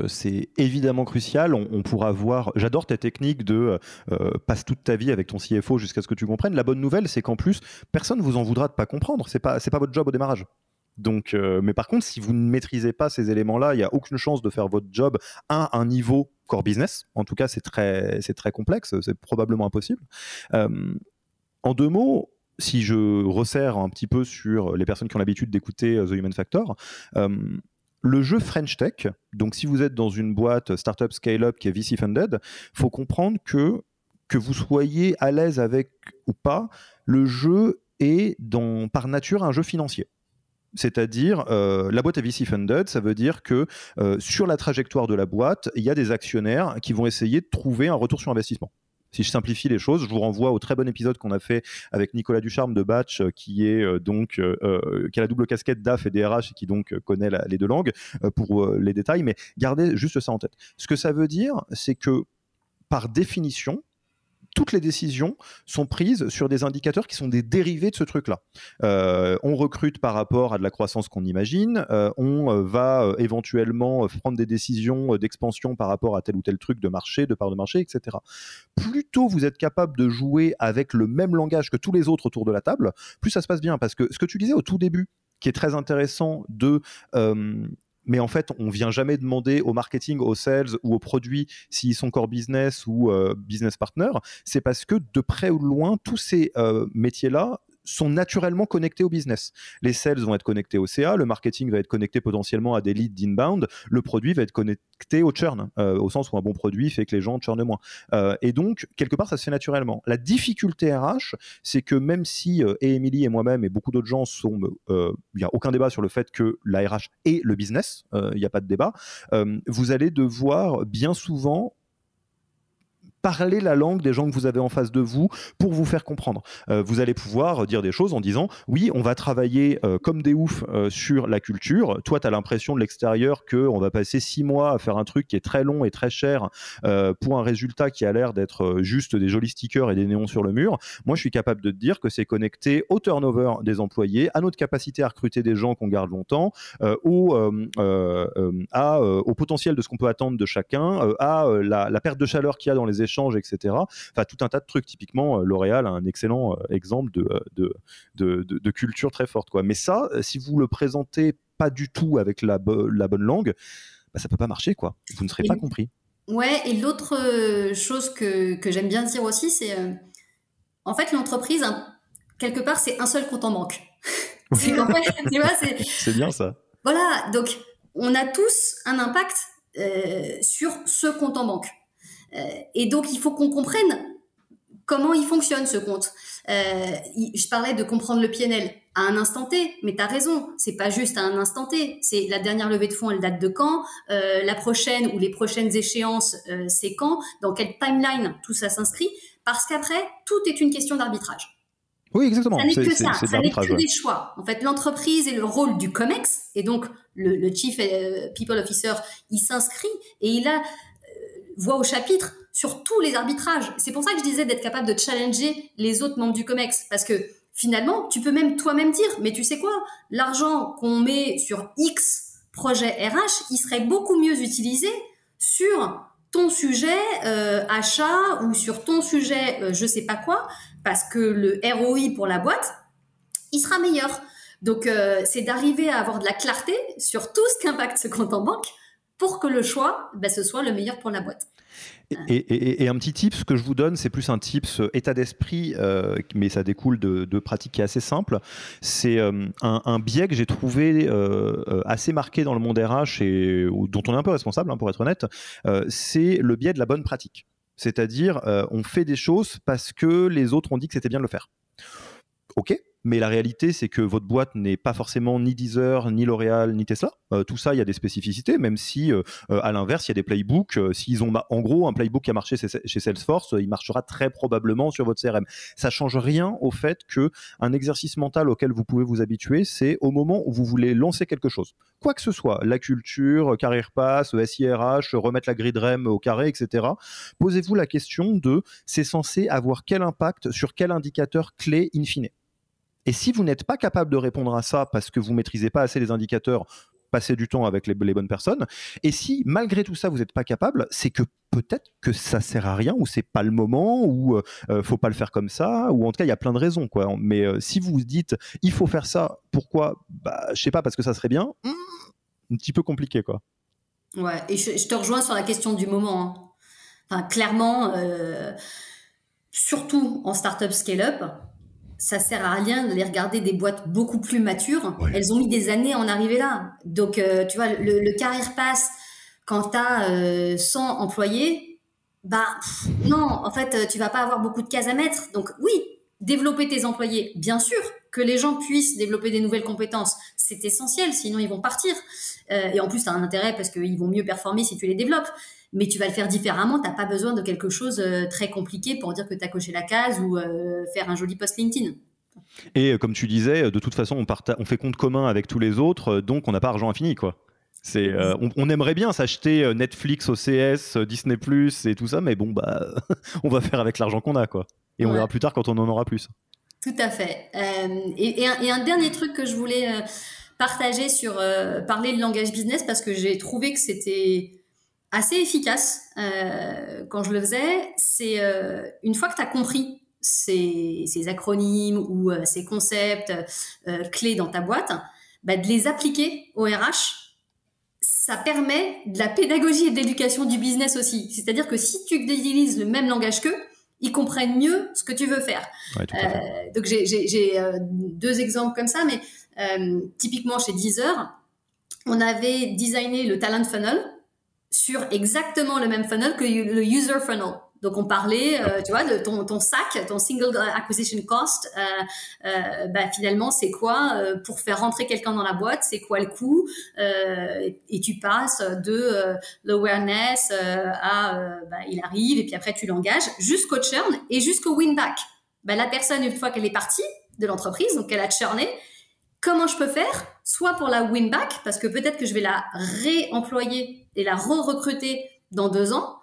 Euh, c'est évidemment crucial. On, pourra voir. J'adore ta technique de euh, passe toute ta vie avec ton CFO jusqu'à ce que tu comprennes. La bonne nouvelle, c'est qu'en plus, personne vous en voudra de pas comprendre. C'est pas, c'est pas votre job au démarrage. Donc, euh, mais par contre, si vous ne maîtrisez pas ces éléments-là, il n'y a aucune chance de faire votre job à un niveau core business. En tout cas, c'est très, c'est très complexe. C'est probablement impossible. en deux mots, si je resserre un petit peu sur les personnes qui ont l'habitude d'écouter The Human Factor, le jeu French Tech, donc si vous êtes dans une boîte startup scale-up qui est VC funded, faut comprendre que que vous soyez à l'aise avec ou pas, le jeu est par nature un jeu financier. C'est-à-dire, euh, la boîte est VC funded, ça veut dire que euh, sur la trajectoire de la boîte, il y a des actionnaires qui vont essayer de trouver un retour sur investissement si je simplifie les choses, je vous renvoie au très bon épisode qu'on a fait avec Nicolas Ducharme de Batch, euh, qui est euh, donc euh, qui a la double casquette DAF et DRH et qui donc connaît les deux langues pour les détails. Mais gardez juste ça en tête. Ce que ça veut dire, c'est que par définition, toutes les décisions sont prises sur des indicateurs qui sont des dérivés de ce truc-là. Euh, on recrute par rapport à de la croissance qu'on imagine, euh, on euh, va éventuellement prendre des décisions d'expansion par rapport à tel ou tel truc de marché, de part de marché, etc. Plus tôt vous êtes capable de jouer avec le même langage que tous les autres autour de la table, plus ça se passe bien. Parce que ce que tu disais au tout début, qui est très intéressant de mais en fait, on vient jamais demander au marketing, aux sales ou aux produits s'ils sont core business ou euh, business partner. C'est parce que de près ou de loin, tous ces euh, métiers-là sont naturellement connectés au business. Les sales vont être connectés au CA, le marketing va être connecté potentiellement à des leads d'inbound, le produit va être connecté au churn, euh, au sens où un bon produit fait que les gens churnent moins. Euh, et donc, quelque part, ça se fait naturellement. La difficulté RH, c'est que même si euh, et Emily et moi-même et beaucoup d'autres gens sont, il n'y a aucun débat sur le fait que la RH est le business, il n'y a pas de débat, vous allez devoir bien souvent parler la langue des gens que vous avez en face de vous pour vous faire comprendre. Euh, vous allez pouvoir dire des choses en disant oui, on va travailler euh, comme des oufs euh, sur la culture. Toi, tu as l'impression de l'extérieur qu'on va passer six mois à faire un truc qui est très long et très cher pour un résultat qui a l'air d'être juste des jolis stickers et des néons sur le mur. Moi, je suis capable de te dire que c'est connecté au turnover des employés, à notre capacité à recruter des gens qu'on garde longtemps, au, au potentiel de ce qu'on peut attendre de chacun, à la, la perte de chaleur qu'il y a dans les échanges etc. Enfin, tout un tas de trucs. Typiquement, euh, L'Oréal a un excellent euh, exemple euh, de, de, de, culture très forte. Quoi. Mais ça, si vous le présentez pas du tout avec la, la bonne langue, bah, ça peut pas marcher. Quoi. Vous ne serez pas compris. Ouais, et l'autre chose que, que j'aime bien dire aussi, c'est en fait l'entreprise, hein, quelque part, c'est un seul compte en banque. c'est bien ça. Voilà, donc on a tous un impact sur ce compte en banque. Euh, et donc, il faut qu'on comprenne comment il fonctionne ce compte. Euh, je parlais de comprendre le PNL à un instant T, mais tu as raison, c'est pas juste à un instant T, c'est la dernière levée de fonds, elle date de quand, euh, la prochaine ou les prochaines échéances, c'est quand, dans quelle timeline tout ça s'inscrit, parce qu'après, tout est une question d'arbitrage. Oui, exactement. Ça n'est que ça, ça n'est que des choix. En fait, l'entreprise et le rôle du COMEX, et donc le, le Chief People Officer, il s'inscrit et il a voix au chapitre sur tous les arbitrages. C'est pour ça que je disais d'être capable de challenger les autres membres du COMEX, parce que finalement, tu peux même toi-même dire, mais tu sais quoi, l'argent qu'on met sur X projet RH, il serait beaucoup mieux utilisé sur ton sujet euh, achat ou sur ton sujet euh, je sais pas quoi, parce que le ROI pour la boîte, il sera meilleur. Donc, euh, c'est d'arriver à avoir de la clarté sur tout ce qu'impacte ce compte en banque pour que le choix, ben, ce soit le meilleur pour la boîte. Et, un petit tip, ce que je vous donne, c'est plus un euh, état d'esprit, euh, mais ça découle de, pratiques qui est assez simple. C'est euh, un, biais que j'ai trouvé assez marqué dans le monde RH et dont on est un peu responsable, hein, pour être honnête. c'est le biais de la bonne pratique. C'est-à-dire, on fait des choses parce que les autres ont dit que c'était bien de le faire. Ok, mais la réalité, c'est que votre boîte n'est pas forcément ni Deezer, ni L'Oréal, ni Tesla. Euh, tout ça, il y a des spécificités, même si, euh, euh, à l'inverse, il y a des playbooks. S'ils ont, en gros, un playbook qui a marché chez Salesforce, il marchera très probablement sur votre CRM. Ça change rien au fait que un exercice mental auquel vous pouvez vous habituer, c'est au moment où vous voulez lancer quelque chose. Quoi que ce soit, la culture, carrière pass, SIRH, remettre la grid REM au carré, etc. Posez-vous la question de c'est censé avoir quel impact sur quel indicateur clé in fine? Et si vous n'êtes pas capable de répondre à ça parce que vous maîtrisez pas assez les indicateurs, passez du temps avec les, bonnes personnes. Et si malgré tout ça vous n'êtes pas capable, c'est que peut-être que ça sert à rien ou c'est pas le moment ou euh, faut pas le faire comme ça ou en tout cas il y a plein de raisons quoi. Mais euh, si vous vous dites il faut faire ça, pourquoi? Bah je sais pas parce que ça serait bien. Hmm, un petit peu compliqué quoi. Ouais et je, te rejoins sur la question du moment. Hein. Enfin clairement. Euh, surtout en startup scale-up, ça sert à rien d'aller regarder des boîtes beaucoup plus matures. Elles ont mis des années à en arriver là. Donc, euh, tu vois, le, le carrière pass, quand tu as 100 employés, bah non, en fait, tu vas pas avoir beaucoup de cases à mettre. Donc, oui, développer tes employés, bien sûr, que les gens puissent développer des nouvelles compétences, c'est essentiel, sinon ils vont partir. Euh, et en plus, tu as un intérêt parce qu'ils vont mieux performer si tu les développes mais tu vas le faire différemment. Tu n'as pas besoin de quelque chose euh, très compliqué pour dire que tu as coché la case ou euh, faire un joli post LinkedIn. Et euh, comme tu disais, de toute façon, on, on fait compte commun avec tous les autres, donc on n'a pas argent infini, quoi. C'est, on, aimerait bien s'acheter Netflix, OCS, Disney Plus et tout ça, mais bon, bah, on va faire avec l'argent qu'on a, quoi. Et on verra plus tard quand on en aura plus. Tout à fait. Et, un, et, un, dernier truc que je voulais partager sur parler de langage business parce que j'ai trouvé que c'était assez efficace euh, quand je le faisais, c'est euh, une fois que tu as compris ces, acronymes ou euh, ces concepts clés dans ta boîte, bah, de les appliquer au RH, ça permet de la pédagogie et de l'éducation du business aussi. C'est-à-dire que si tu utilises le même langage qu'eux, ils comprennent mieux ce que tu veux faire. donc j'ai deux exemples comme ça, mais typiquement chez Deezer, on avait designé le talent funnel sur exactement le même funnel que le user funnel. Donc, on parlait, euh, tu vois, de ton, SAC, ton Single Acquisition Cost. Euh, euh, bah, finalement, c'est quoi pour faire rentrer quelqu'un dans la boîte C'est quoi le coût Et tu passes de l'awareness à bah, il arrive et puis après tu l'engages jusqu'au churn et jusqu'au win back. Bah, la personne, une fois qu'elle est partie de l'entreprise, donc qu'elle a churné, comment je peux faire Soit pour la win back, parce que peut-être que je vais la réemployer et la re-recruter dans deux ans,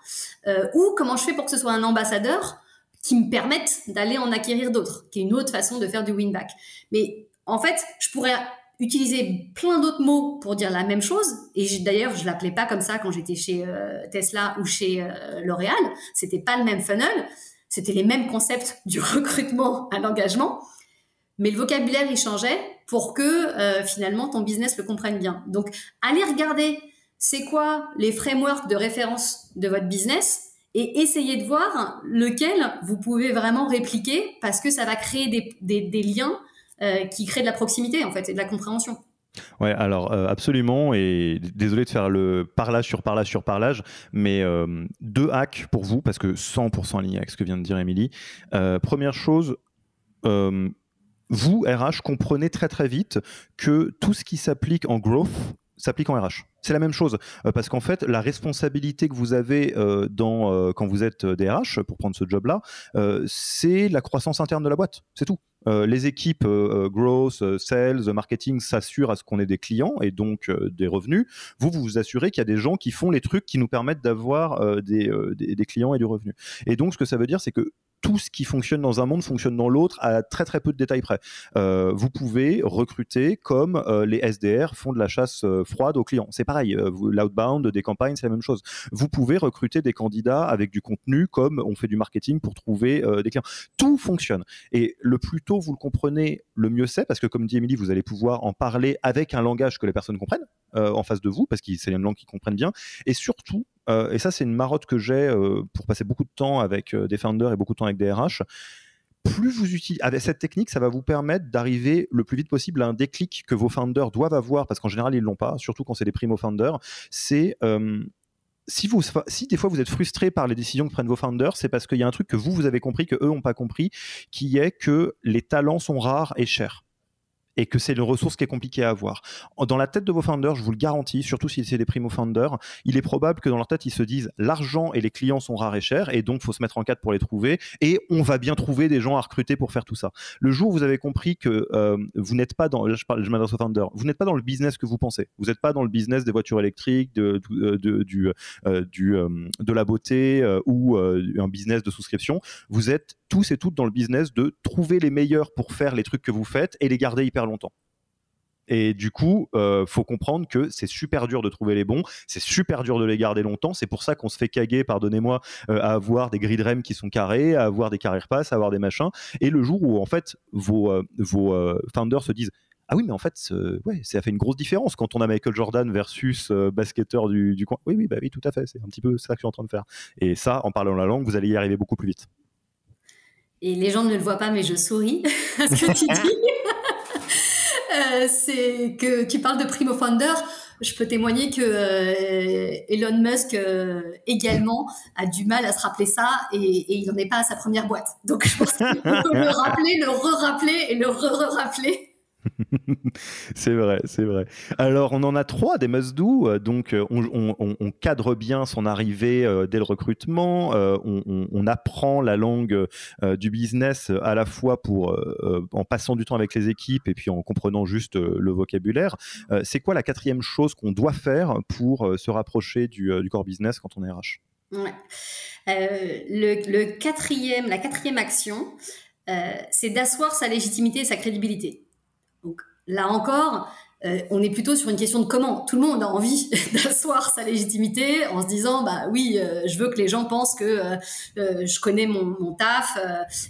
euh, ou comment je fais pour que ce soit un ambassadeur qui me permette d'aller en acquérir d'autres, qui est une autre façon de faire du win-back. Mais en fait, je pourrais utiliser plein d'autres mots pour dire la même chose. Et d'ailleurs, je l'appelais pas comme ça quand j'étais chez euh, Tesla ou chez euh, L'Oréal. C'était pas le même funnel. C'était les mêmes concepts du recrutement à l'engagement. Mais le vocabulaire, il changeait pour que finalement ton business le comprenne bien. Donc, allez regarder c'est quoi les frameworks de référence de votre business et essayez de voir lequel vous pouvez vraiment répliquer parce que ça va créer des, liens euh, qui créent de la proximité en fait et de la compréhension. Ouais, alors euh, absolument, et désolé de faire le parlage sur parlage sur parlage, mais euh, deux hacks pour vous, parce que 100% aligné avec ce que vient de dire Émilie. première chose, vous, RH, comprenez très très vite que tout ce qui s'applique en growth s'applique en RH. C'est la même chose, euh, parce qu'en fait, la responsabilité que vous avez euh, euh, quand vous êtes DRH, pour prendre ce job-là, c'est la croissance interne de la boîte, c'est tout. les équipes growth, sales, marketing s'assurent à ce qu'on ait des clients et donc des revenus. Vous, vous vous assurez qu'il y a des gens qui font les trucs qui nous permettent d'avoir des, clients et du revenu. Et donc, ce que ça veut dire, c'est que tout ce qui fonctionne dans un monde fonctionne dans l'autre à très très peu de détails près. Euh, vous pouvez recruter comme euh, les SDR font de la chasse euh, froide aux clients. C'est pareil, l'outbound des campagnes, c'est la même chose. Vous pouvez recruter des candidats avec du contenu comme on fait du marketing pour trouver des clients. Tout fonctionne. Et le plus tôt vous le comprenez, le mieux c'est, parce que comme dit Émilie, vous allez pouvoir en parler avec un langage que les personnes comprennent en face de vous, parce que c'est une langue qu'ils comprennent bien. Et surtout, euh, et ça, c'est une marotte que j'ai euh, pour passer beaucoup de temps avec euh, des founders et beaucoup de temps avec des RH. Plus vous utilisez avec cette technique, ça va vous permettre d'arriver le plus vite possible à un déclic que vos founders doivent avoir, parce qu'en général, ils l'ont pas, surtout quand c'est des primo founders. C'est si, vous, si des fois vous êtes frustré par les décisions que prennent vos founders, c'est parce qu'il y a un truc que vous, vous avez compris, que eux n'ont pas compris, qui est que les talents sont rares et chers et que c'est une ressource qui est compliquée à avoir. Dans la tête de vos founders, je vous le garantis, surtout si c'est des primo founders, il est probable que dans leur tête, ils se disent l'argent et les clients sont rares et chers et donc faut se mettre en cadre pour les trouver et on va bien trouver des gens à recruter pour faire tout ça. Le jour où vous avez compris que euh, vous n'êtes pas dans, je, parle, je m'adresse aux founders, vous n'êtes pas dans le business que vous pensez. Vous n'êtes pas dans le business des voitures électriques, de, euh, du, euh, de la beauté ou un business de souscription. Vous êtes tous et toutes dans le business de trouver les meilleurs pour faire les trucs que vous faites et les garder hyper longtemps. Et du coup, euh, faut comprendre que c'est super dur de trouver les bons, c'est super dur de les garder longtemps. C'est pour ça qu'on se fait caguer, pardonnez-moi, euh, à avoir des grid REM qui sont carrés, à avoir des carrières pass, à avoir des machins. Et le jour où en fait vos, euh, vos founders se disent ah oui, mais en fait, ouais, ça fait une grosse différence quand on a Michael Jordan versus basketteur du, du coin. Oui, oui, bah oui, tout à fait. C'est un petit peu ça que je suis en train de faire. Et ça, en parlant la langue, vous allez y arriver beaucoup plus vite. Et les gens ne le voient pas, mais je souris à ce que tu dis. Euh, c'est que tu parles de primo founder. Je peux témoigner que euh, Elon Musk euh, également a du mal à se rappeler ça et, et il n'en est pas à sa première boîte. Donc je pense qu'il faut le rappeler, le re-rappeler et le re-rappeler. c'est vrai, c'est vrai. Alors, on en a trois des must-do. Euh, donc, euh, on, cadre bien son arrivée euh, dès le recrutement. on, apprend la langue du business à la fois pour en passant du temps avec les équipes et puis en comprenant juste le vocabulaire. c'est quoi la quatrième chose qu'on doit faire pour se rapprocher du, du, core business quand on est RH le, quatrième, la quatrième action, c'est d'asseoir sa légitimité et sa crédibilité. Là encore, euh, on est plutôt sur une question de comment. Tout le monde a envie d'asseoir sa légitimité en se disant, bah oui, euh, je veux que les gens pensent que euh, je connais mon, taf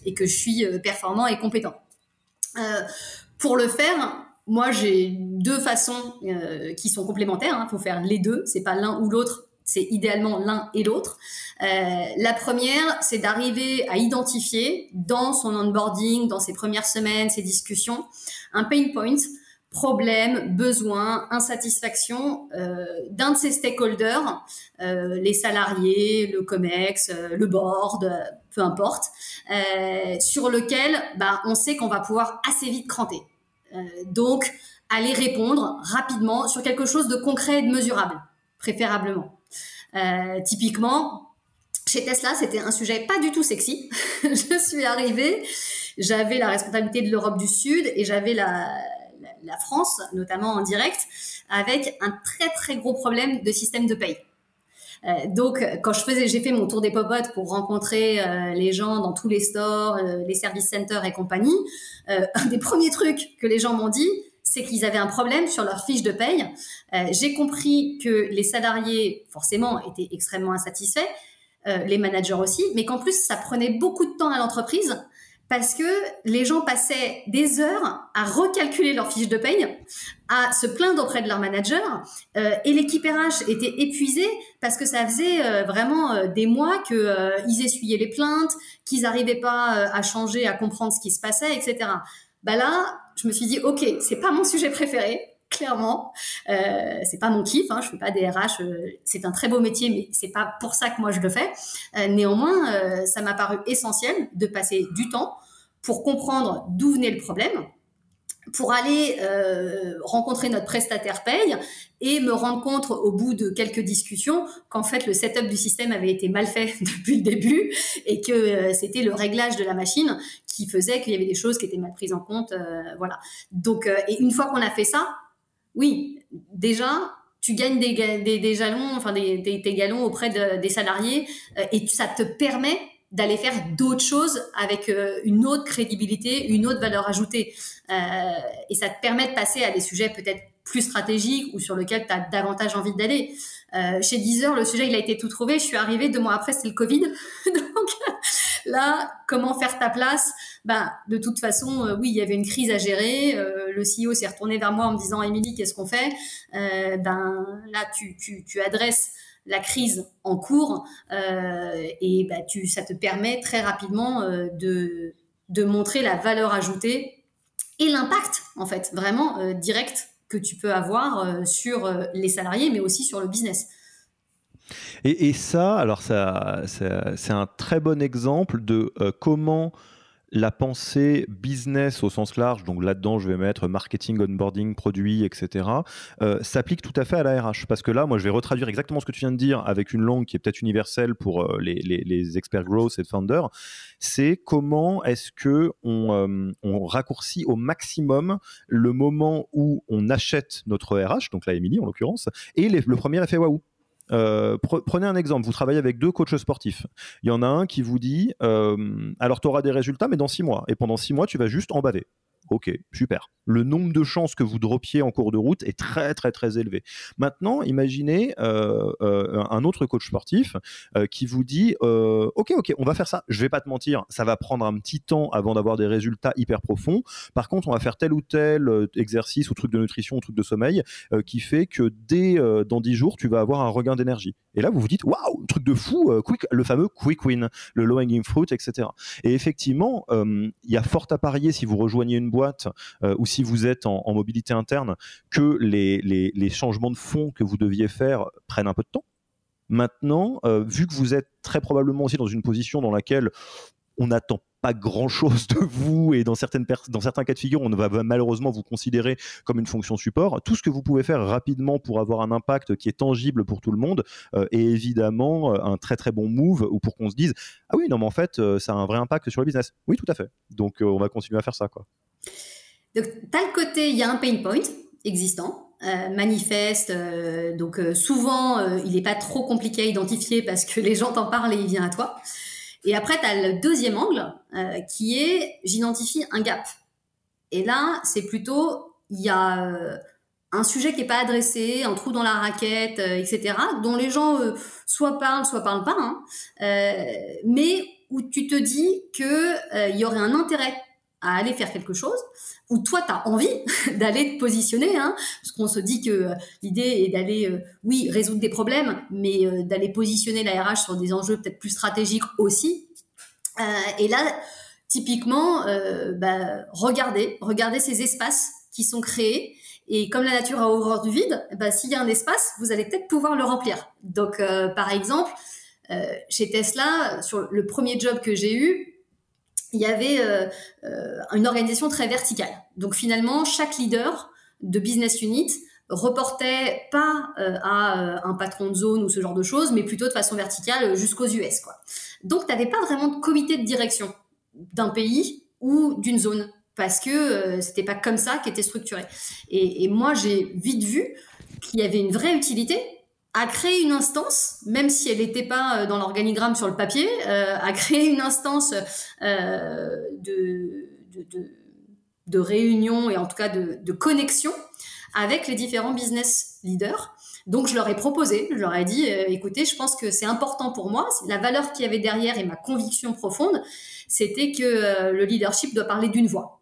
et que je suis performant et compétent. pour le faire, moi j'ai deux façons qui sont complémentaires. Il hein. faut faire les deux. C'est pas l'un ou l'autre. C'est idéalement l'un et l'autre. Euh, la première, c'est d'arriver à identifier dans son onboarding, dans ses premières semaines, ses discussions, un pain point, problème, besoin, insatisfaction euh, d'un de ses stakeholders, euh, les salariés, le COMEX, le board, peu importe, sur lequel bah, on sait qu'on va pouvoir assez vite cranter. donc, aller répondre rapidement sur quelque chose de concret et de mesurable, préférablement. Euh, typiquement, chez Tesla, c'était un sujet pas du tout sexy. je suis arrivée, j'avais la responsabilité de l'Europe du Sud et j'avais la, la, France, notamment en direct, avec un très très gros problème de système de paye. Euh, donc, quand je faisais, j'ai fait mon tour des popotes pour rencontrer euh, les gens dans tous les stores, les service centers et compagnie. Un des premiers trucs que les gens m'ont dit, c'est qu'ils avaient un problème sur leur fiche de paye. Euh, j'ai compris que les salariés, forcément, étaient extrêmement insatisfaits, euh, les managers aussi, mais qu'en plus, ça prenait beaucoup de temps à l'entreprise parce que les gens passaient des heures à recalculer leur fiche de paye, à se plaindre auprès de leur manager, euh, et l'équipe RH était épuisée parce que ça faisait vraiment des mois qu'ils essuyaient les plaintes, qu'ils n'arrivaient pas à changer, à comprendre ce qui se passait, etc. Bah là, je me suis dit, ok, c'est pas mon sujet préféré, clairement. Euh, c'est pas mon kiff, hein, je fais pas des RH. Euh, c'est un très beau métier, mais c'est pas pour ça que moi je le fais. Euh, néanmoins, ça m'a paru essentiel de passer du temps pour comprendre d'où venait le problème, pour aller euh, rencontrer notre prestataire paye et me rendre compte au bout de quelques discussions qu'en fait le setup du système avait été mal fait depuis le début et que euh, c'était le réglage de la machine qui faisait qu'il y avait des choses qui étaient mal prises en compte. Euh, voilà. Donc, euh, et une fois qu'on a fait ça, oui, déjà, tu gagnes des, des, des jalons, enfin des, des, galons auprès de, des salariés euh, et ça te permet d'aller faire d'autres choses avec euh, une autre crédibilité, une autre valeur ajoutée. Euh, et ça te permet de passer à des sujets peut-être plus stratégiques ou sur lesquels tu as davantage envie d'aller. Euh, chez Deezer, le sujet, il a été tout trouvé. Je suis arrivée, deux mois après, c'était le Covid. Donc là, comment faire ta place? Ben, De toute façon, euh, oui, il y avait une crise à gérer. Euh, le CEO s'est retourné vers moi en me disant, Émilie, qu'est-ce qu'on fait euh, Ben Là, tu, tu, tu adresses la crise en cours euh, et bah, ça te permet très rapidement euh, de, de montrer la valeur ajoutée et l'impact en fait vraiment euh, direct que tu peux avoir sur les salariés mais aussi sur le business. Et, ça, alors ça, c'est un très bon exemple de comment la pensée business au sens large, donc là-dedans je vais mettre marketing, onboarding, produit, etc., euh, s'applique tout à fait à la RH. Parce que là, moi je vais retraduire exactement ce que tu viens de dire avec une langue qui est peut-être universelle pour euh, les, experts growth et founders. C'est comment est-ce que on, euh, raccourcit au maximum le moment où on achète notre RH, donc la Emily en l'occurrence, et le premier effet waouh. Euh, prenez un exemple, vous travaillez avec deux coachs sportifs. Il y en a un qui vous dit, euh, alors tu auras des résultats, mais dans six mois. Et pendant six mois, tu vas juste en baver. Ok, super. Le nombre de chances que vous droppiez en cours de route est très très très élevé. Maintenant, imaginez euh, euh, un autre coach sportif euh, qui vous dit Ok, ok, on va faire ça. Je vais pas te mentir, ça va prendre un petit temps avant d'avoir des résultats hyper profonds. Par contre, on va faire tel ou tel exercice ou truc de nutrition ou truc de sommeil qui fait que dès dans 10 jours, tu vas avoir un regain d'énergie. Et là, vous vous dites Waouh, truc de fou, quick, le fameux quick win, le low hanging fruit, etc. Et effectivement, il y a fort à parier si vous rejoignez une boîte euh, ou si vous êtes en, mobilité interne, que les, changements de fond que vous deviez faire prennent un peu de temps. Maintenant, euh, vu que vous êtes très probablement aussi dans une position dans laquelle on n'attend pas grand chose de vous et dans, certains cas de figure, on va malheureusement vous considérer comme une fonction support. Tout ce que vous pouvez faire rapidement pour avoir un impact qui est tangible pour tout le monde euh, est évidemment un très très bon move ou pour qu'on se dise Ah oui, non, mais en fait, ça a un vrai impact sur le business. Oui, tout à fait. Donc, on va continuer à faire ça. Quoi. Donc, tu as le côté, il y a un pain point existant. Euh, manifeste, euh, donc euh, souvent il n'est pas trop compliqué à identifier parce que les gens t'en parlent et il vient à toi. Et après, tu as le deuxième angle qui est j'identifie un gap. Et là, c'est plutôt il y a un sujet qui n'est pas adressé, un trou dans la raquette, etc., dont les gens soit parlent, soit parlent pas, hein, mais où tu te dis qu'il il y aurait un intérêt à aller faire quelque chose, ou toi, tu as envie d'aller te positionner, hein, parce qu'on se dit que euh, l'idée est d'aller, euh, oui, résoudre des problèmes, mais euh, d'aller positionner la RH sur des enjeux peut-être plus stratégiques aussi. et là, typiquement, bah, regardez, regardez ces espaces qui sont créés. Et comme la nature a horreur du vide, bah, s'il y a un espace, vous allez peut-être pouvoir le remplir. Donc, par exemple, chez Tesla, sur le premier job que j'ai eu, il y avait euh, euh, une organisation très verticale. Donc finalement, chaque leader de business unit reportait pas euh, à un patron de zone ou ce genre de choses, mais plutôt de façon verticale jusqu'aux US. Quoi. Donc, tu n'avais pas vraiment de comité de direction d'un pays ou d'une zone parce que euh, c'était pas comme ça qu'était structuré. Et, et moi, j'ai vite vu qu'il y avait une vraie utilité à créer une instance, même si elle n'était pas euh, dans l'organigramme sur le papier, euh, à créer une instance euh, de, de, réunion et en tout cas de, de, connexion avec les différents business leaders. Donc je leur ai proposé, je leur ai dit, écoutez, je pense que c'est important pour moi, la valeur qu'il y avait derrière et ma conviction profonde, c'était que le leadership doit parler d'une voix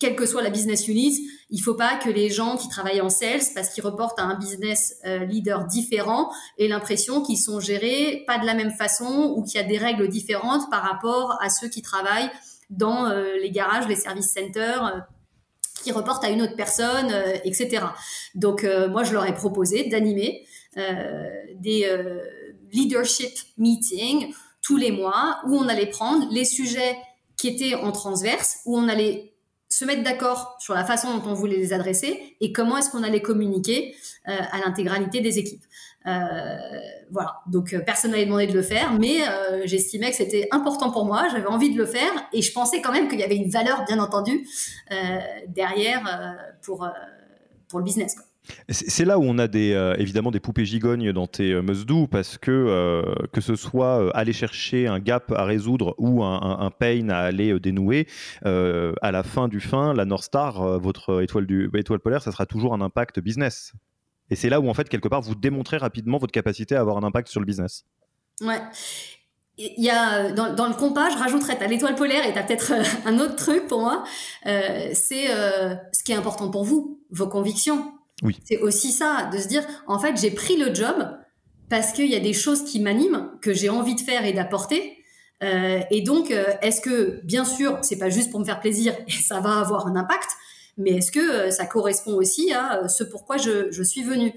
quelle que soit la business unit, il faut pas que les gens qui travaillent en sales, parce qu'ils reportent à un business euh, leader différent, aient l'impression qu'ils sont gérés pas de la même façon ou qu'il y a des règles différentes par rapport à ceux qui travaillent dans euh, les garages, les service centers, euh, qui reportent à une autre personne, etc. Donc moi, je leur ai proposé d'animer des leadership meetings tous les mois où on allait prendre les sujets qui étaient en transverse, où on allait se mettre d'accord sur la façon dont on voulait les adresser et comment est-ce qu'on allait communiquer euh, à l'intégralité des équipes. Euh, voilà, donc euh, personne n'avait demandé de le faire, mais j'estimais que c'était important pour moi, j'avais envie de le faire et je pensais quand même qu'il y avait une valeur, bien entendu, derrière pour, pour le business. C'est là où on a euh, évidemment des poupées gigognes dans tes euh, must-do parce que euh, que ce soit aller chercher un gap à résoudre ou un, pain à aller dénouer, à la fin du fin, la North Star, votre étoile, du, étoile polaire, ça sera toujours un impact business. Et c'est là où en fait quelque part vous démontrez rapidement votre capacité à avoir un impact sur le business. Ouais. Il y a dans, le compas, je rajouterais à l'étoile polaire et tu as peut-être un autre truc pour moi. c'est ce qui est important pour vous, vos convictions c'est aussi ça, de se dire, en fait, j'ai pris le job parce qu'il y a des choses qui m'animent, que j'ai envie de faire et d'apporter. Euh, et donc, euh, est-ce que, bien sûr, c'est pas juste pour me faire plaisir et ça va avoir un impact, mais est-ce que euh, ça correspond aussi à ce pourquoi je, je suis venue?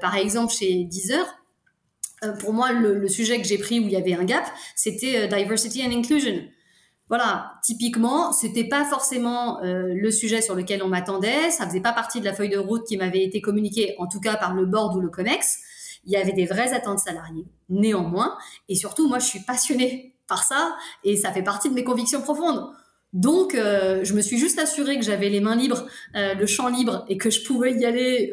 Par exemple, chez Deezer, pour moi, le, le sujet que j'ai pris où il y avait un gap, c'était diversity and inclusion voilà, typiquement, c'était pas forcément euh, le sujet sur lequel on m'attendait, ça faisait pas partie de la feuille de route qui m'avait été communiquée, en tout cas par le board ou le COMEX. Il y avait des vraies attentes salariées, néanmoins, et surtout, moi, je suis passionnée par ça, et ça fait partie de mes convictions profondes. Donc, euh, je me suis juste assurée que j'avais les mains libres, euh, le champ libre, et que je pouvais y aller.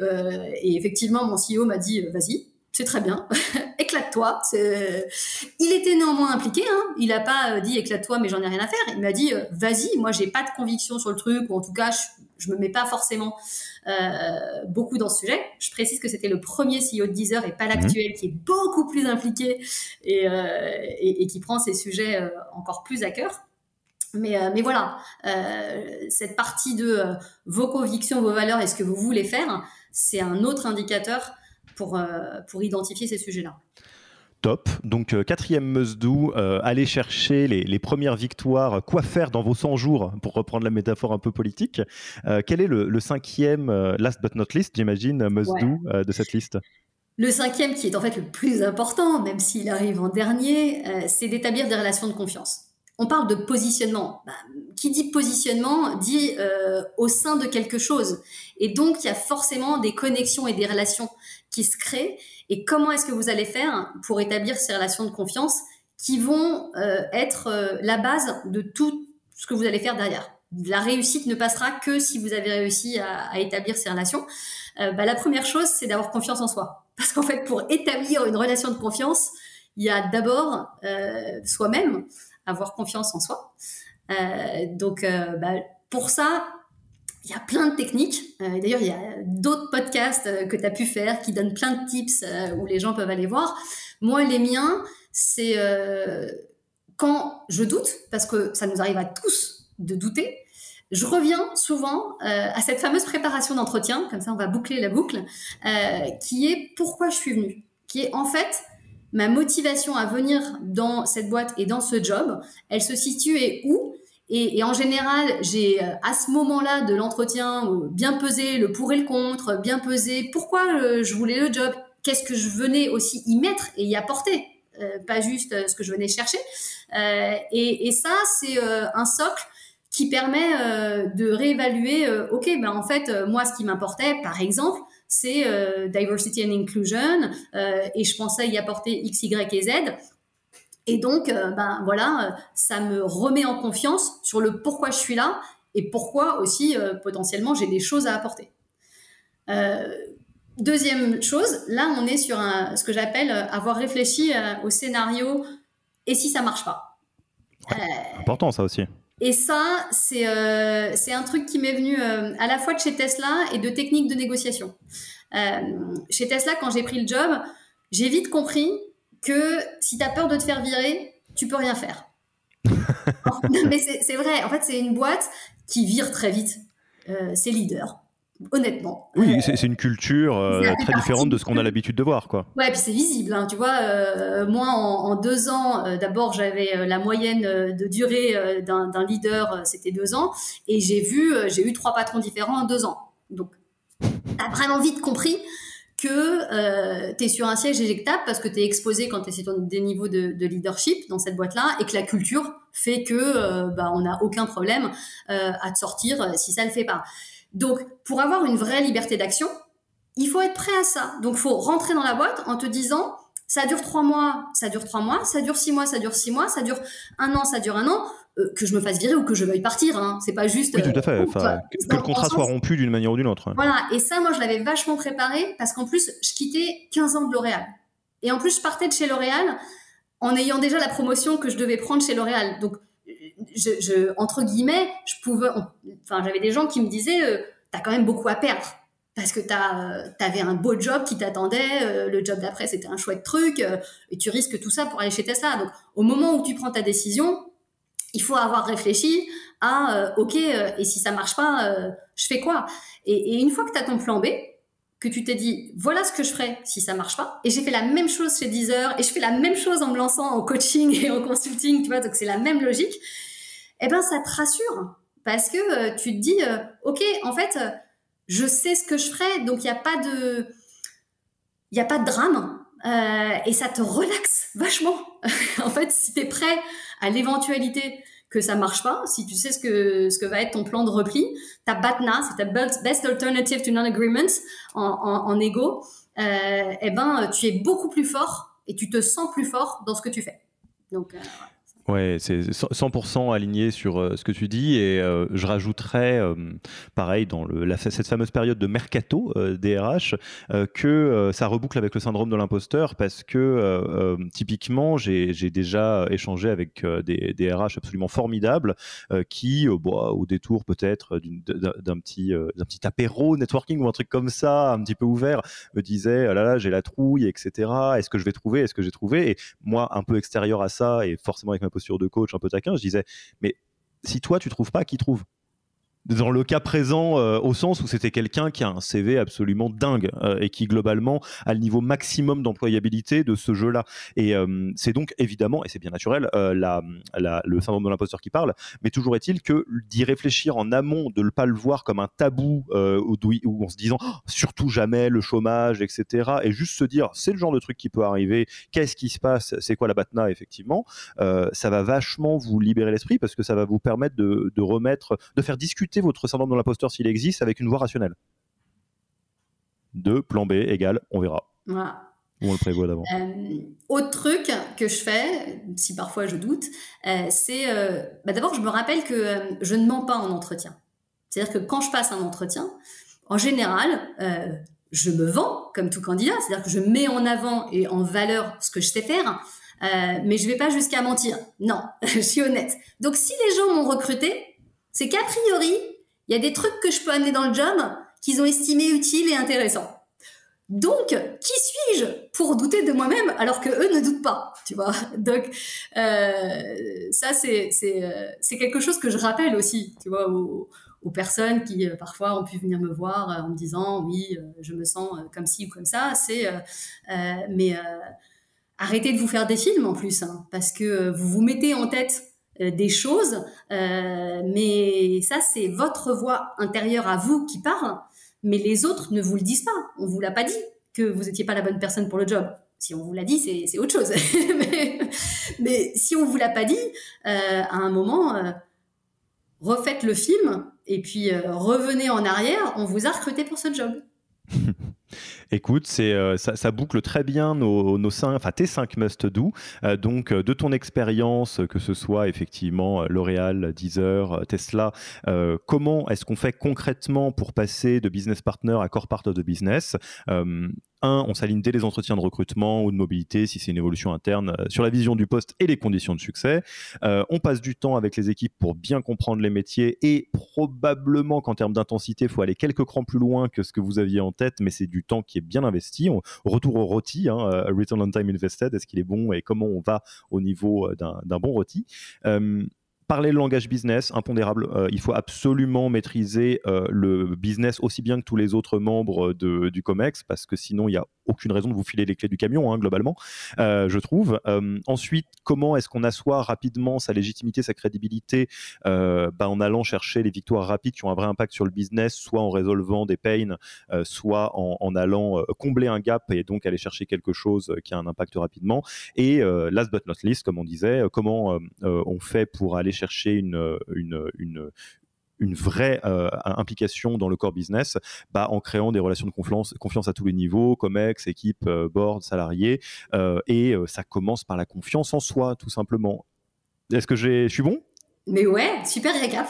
et effectivement, mon CEO m'a dit, vas-y, c'est très bien, éclate-toi. Il était néanmoins impliqué, hein. il n'a pas euh, dit éclate-toi, mais j'en ai rien à faire. Il m'a dit euh, vas-y, moi j'ai pas de conviction sur le truc, ou en tout cas je, me mets pas forcément euh, beaucoup dans ce sujet. Je précise que c'était le premier CEO de Deezer et pas l'actuel qui est beaucoup plus impliqué et, qui prend ces sujets encore plus à cœur. Mais, mais voilà, cette partie de vos convictions, vos valeurs et ce que vous voulez faire, c'est un autre indicateur pour, euh, pour identifier ces sujets-là. Top. Donc, euh, quatrième must-do, euh, aller chercher les, premières victoires. Quoi faire dans vos 100 jours, pour reprendre la métaphore un peu politique. quel est le, cinquième, last but not least, j'imagine, must-do de cette liste? Le cinquième, qui est en fait le plus important, même s'il arrive en dernier, c'est d'établir des relations de confiance. On parle de positionnement. Bah, qui dit positionnement dit au sein de quelque chose. Et donc, il y a forcément des connexions et des relations qui se créent et comment est-ce que vous allez faire pour établir ces relations de confiance qui vont euh, être euh, la base de tout ce que vous allez faire derrière? La réussite ne passera que si vous avez réussi à, établir ces relations. Euh, bah, la première chose, c'est d'avoir confiance en soi. Parce qu'en fait, pour établir une relation de confiance, il y a d'abord soi-même, avoir confiance en soi. donc, bah, pour ça, il y a plein de techniques. Euh, d'ailleurs, il y a d'autres podcasts euh, que tu as pu faire qui donnent plein de tips euh, où les gens peuvent aller voir. Moi, les miens, c'est quand je doute, parce que ça nous arrive à tous de douter, je reviens souvent à cette fameuse préparation d'entretien, comme ça on va boucler la boucle, qui est pourquoi je suis venue, qui est en fait ma motivation à venir dans cette boîte et dans ce job, elle se situe et où? Et, en général, j'ai euh, à ce moment-là de l'entretien euh, bien pesé le pour et le contre, bien pesé pourquoi euh, je voulais le job, qu'est-ce que je venais aussi y mettre et y apporter, pas juste ce que je venais chercher. Et, et, ça, c'est un socle qui permet de réévaluer, ok, ben en fait, moi, ce qui m'importait, par exemple, c'est diversity and inclusion, et je pensais y apporter X, Y et Z. Et donc, euh, ben voilà, ça me remet en confiance sur le pourquoi je suis là et pourquoi aussi euh, potentiellement j'ai des choses à apporter. Euh, deuxième chose, là on est sur un, ce que j'appelle avoir réfléchi au scénario et si ça marche pas. important ça aussi. Et ça, c'est c'est un truc qui m'est venu à la fois de chez Tesla et de techniques de négociation. chez Tesla, quand j'ai pris le job, j'ai vite compris que si tu as peur de te faire virer, tu peux rien faire. mais c'est vrai, en fait, c'est une boîte qui vire très vite euh, ses leaders. Honnêtement. Oui, c'est une culture euh, très différente de ce qu'on a l'habitude de voir, quoi. Ouais, puis c'est visible. Hein, tu vois, euh, moi, en, deux ans, d'abord, j'avais la moyenne de durée d'un leader, c'était deux ans, et j'ai vu, j'ai eu trois patrons différents en deux ans. Donc, t'as vraiment vite compris que euh, tu es sur un siège éjectable parce que tu es exposé quand tu es sur des niveaux de, leadership dans cette boîte-là et que la culture fait que euh, bah, on n'a aucun problème euh, à te sortir euh, si ça le fait pas. Donc, pour avoir une vraie liberté d'action, il faut être prêt à ça. Donc, faut rentrer dans la boîte en te disant ça dure trois mois, ça dure trois mois, ça dure six mois, ça dure six mois, ça dure un an, ça dure un an. Euh, que je me fasse virer ou que je veuille partir. Hein. C'est pas juste. Oui, tout à fait. Euh, que, le contrat soit rompu d'une manière ou d'une autre. Voilà. Et ça, moi, je l'avais vachement préparé parce qu'en plus, je quittais 15 ans de L'Oréal. Et en plus, je partais de chez L'Oréal en ayant déjà la promotion que je devais prendre chez L'Oréal. Donc, je, entre guillemets, je pouvais. Enfin, j'avais des gens qui me disaient, euh, t'as quand même beaucoup à perdre parce que tu avais un beau job qui t'attendait, le job d'après c'était un chouette truc, et tu risques tout ça pour aller chez Tesla. Donc au moment où tu prends ta décision, il faut avoir réfléchi à euh, ok euh, et si ça marche pas euh, je fais quoi? Et, une fois que tu as ton plan B que tu t'es dit voilà ce que je ferai si ça marche pas et j'ai fait la même chose chez Deezer et je fais la même chose en me lançant en coaching et en consulting tu vois donc c'est la même logique eh ben ça te rassure parce que tu te dis ok en fait je sais ce que je ferai donc il n'y a pas de il a pas de drame et ça te relaxe vachement en fait si tu es prêt à l'éventualité que ça marche pas, si tu sais ce que, ce que va être ton plan de repli, ta BATNA, c'est ta Best Alternative to Non-Agreement en, en, euh, eh ben, tu es beaucoup plus fort et tu te sens plus fort dans ce que tu fais. Donc, euh, c'est 100% aligné sur euh, ce que tu dis et euh, je rajouterais, euh, pareil, dans cette fameuse période de mercato DRH, que ça reboucle avec le syndrome de l'imposteur parce que typiquement, j'ai déjà échangé avec des, des, RH absolument formidables qui, au détour peut-être d'un petit, d'un petit apéro networking ou un truc comme ça, un petit peu ouvert, me disaient, oh là là, j'ai la trouille, etc. Est-ce que je vais trouver Est-ce que j'ai trouvé? Et moi, un peu extérieur à ça et forcément avec ma posture de coach un peu taquin, je disais, mais si toi tu trouves pas, qui trouve? Dans le cas présent, euh, au sens où c'était quelqu'un qui a un CV absolument dingue euh, et qui globalement a le niveau maximum d'employabilité de ce jeu-là. Et euh, c'est donc évidemment, et c'est bien naturel, le syndrome de l'imposteur qui parle, mais toujours est-il que d'y réfléchir en amont, de ne pas le voir comme un tabou ou en se disant oh, surtout jamais le chômage, etc., et juste se dire c'est le genre de truc qui peut arriver, qu'est-ce qui se passe, c'est quoi la batna, effectivement, ça va vachement vous libérer l'esprit parce que ça va vous permettre de remettre, de faire discuter votre syndrome de l'imposteur s'il existe avec une voie rationnelle. De plan B égale, on verra. Voilà. on le prévoit d'avant. Euh, autre truc que je fais, si parfois je doute, euh, c'est euh, bah d'abord je me rappelle que je ne mens pas en entretien. C'est-à-dire que quand je passe un entretien, en général, je me vends comme tout candidat, c'est-à-dire que je mets en avant et en valeur ce que je sais faire, mais je vais pas jusqu'à mentir. Non, je suis honnête. Donc si les gens m'ont recruté, c'est qu'a priori, il y a des trucs que je peux amener dans le job qu'ils ont estimé utiles et intéressants. Donc, qui suis-je pour douter de moi-même alors que eux ne doutent pas, tu vois? Donc, euh, ça, c'est euh, c'est quelque chose que je rappelle aussi, tu vois, aux, personnes qui euh, parfois ont pu venir me voir en me disant, oui, je me sens comme ci ou comme ça. C'est, mais arrêtez de vous faire des films en plus, hein, parce que vous vous mettez en tête des choses, mais ça, c'est votre voix intérieure à vous qui parle mais les autres ne vous le disent pas. On vous l'a pas dit que vous n'étiez pas la bonne personne pour le job. Si on vous l'a dit, c'est autre chose. mais, si on vous l'a pas dit, euh, à un moment, euh, refaites le film et puis euh, revenez en arrière. On vous a recruté pour ce job. Écoute, euh, ça, boucle très bien nos, nos cinq, enfin tes cinq must-do. Euh, donc, euh, de ton expérience, que ce soit effectivement L'Oréal, Deezer, Tesla, comment est-ce qu'on fait concrètement pour passer de business partner à core part of the business? Un, on s'aligne dès les entretiens de recrutement ou de mobilité, si c'est une évolution interne, euh, sur la vision du poste et les conditions de succès. Euh, on passe du temps avec les équipes pour bien comprendre les métiers et probablement qu'en termes d'intensité, il faut aller quelques crans plus loin que ce que vous aviez en tête, mais c'est du temps qui est bien investi. On, retour au rôti, hein, euh, Return on Time Invested, est-ce qu'il est bon et comment on va au niveau d'un bon rôti parler le langage business, impondérable. Euh, il faut absolument maîtriser euh, le business aussi bien que tous les autres membres de, du COMEX, parce que sinon, il n'y a aucune raison de vous filer les clés du camion, hein, globalement, euh, je trouve. ensuite, comment est-ce qu'on assoit rapidement sa légitimité, sa crédibilité bah, en allant chercher les victoires rapides qui ont un vrai impact sur le business, soit en résolvant des pains, soit en, allant combler un gap et donc aller chercher quelque chose qui a un impact rapidement. Et last but not least, comme on disait, comment on fait pour aller chercher une, une vraie euh, implication dans le core business bah, en créant des relations de confiance, confiance à tous les niveaux, COMEX, équipe, euh, board, salariés. Euh, et ça commence par la confiance en soi, tout simplement. Est-ce que je suis bon? Mais ouais, super récap.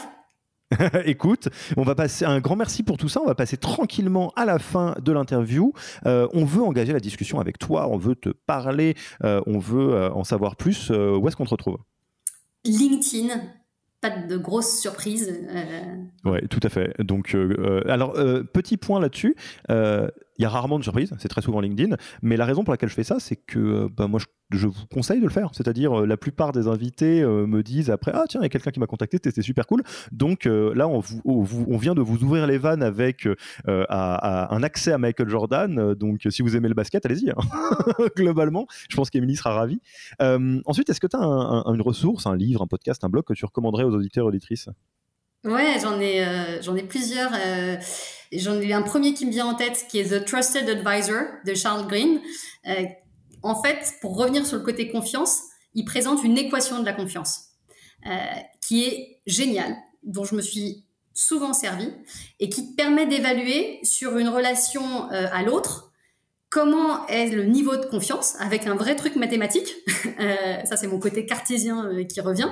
Écoute, on va passer un grand merci pour tout ça. On va passer tranquillement à la fin de l'interview. on veut engager la discussion avec toi, on veut te parler, on veut en savoir plus. où est-ce qu'on te retrouve? LinkedIn, pas de grosses surprises. Euh. Oui, tout à fait. Donc, euh, euh, alors, petit point là-dessus. Il y a rarement de surprises, c'est très souvent LinkedIn. Mais la raison pour laquelle je fais ça, c'est que bah, moi, je vous conseille de le faire. C'est-à-dire, euh, la plupart des invités euh, me disent après Ah, tiens, il y a quelqu'un qui m'a contacté, c'était super cool. Donc euh, là, on, vient de vous ouvrir les vannes avec un accès à Michael Jordan. donc, si vous aimez le basket, allez-y. Hein. Globalement, je pense qu'Emilie sera ravie. ensuite, est-ce que tu as une ressource, un livre, un podcast, un blog que tu recommanderais aux auditeurs et auditrices? Ouais, j'en ai, j'en ai plusieurs. J'en ai un premier qui me vient en tête qui est The Trusted Advisor de Charles Green en fait, pour revenir sur le côté confiance, il présente une équation de la confiance euh, qui est géniale, dont je me suis souvent servi et qui permet d'évaluer sur une relation euh, à l'autre comment est le niveau de confiance avec un vrai truc mathématique. Euh, ça, c'est mon côté cartésien qui revient.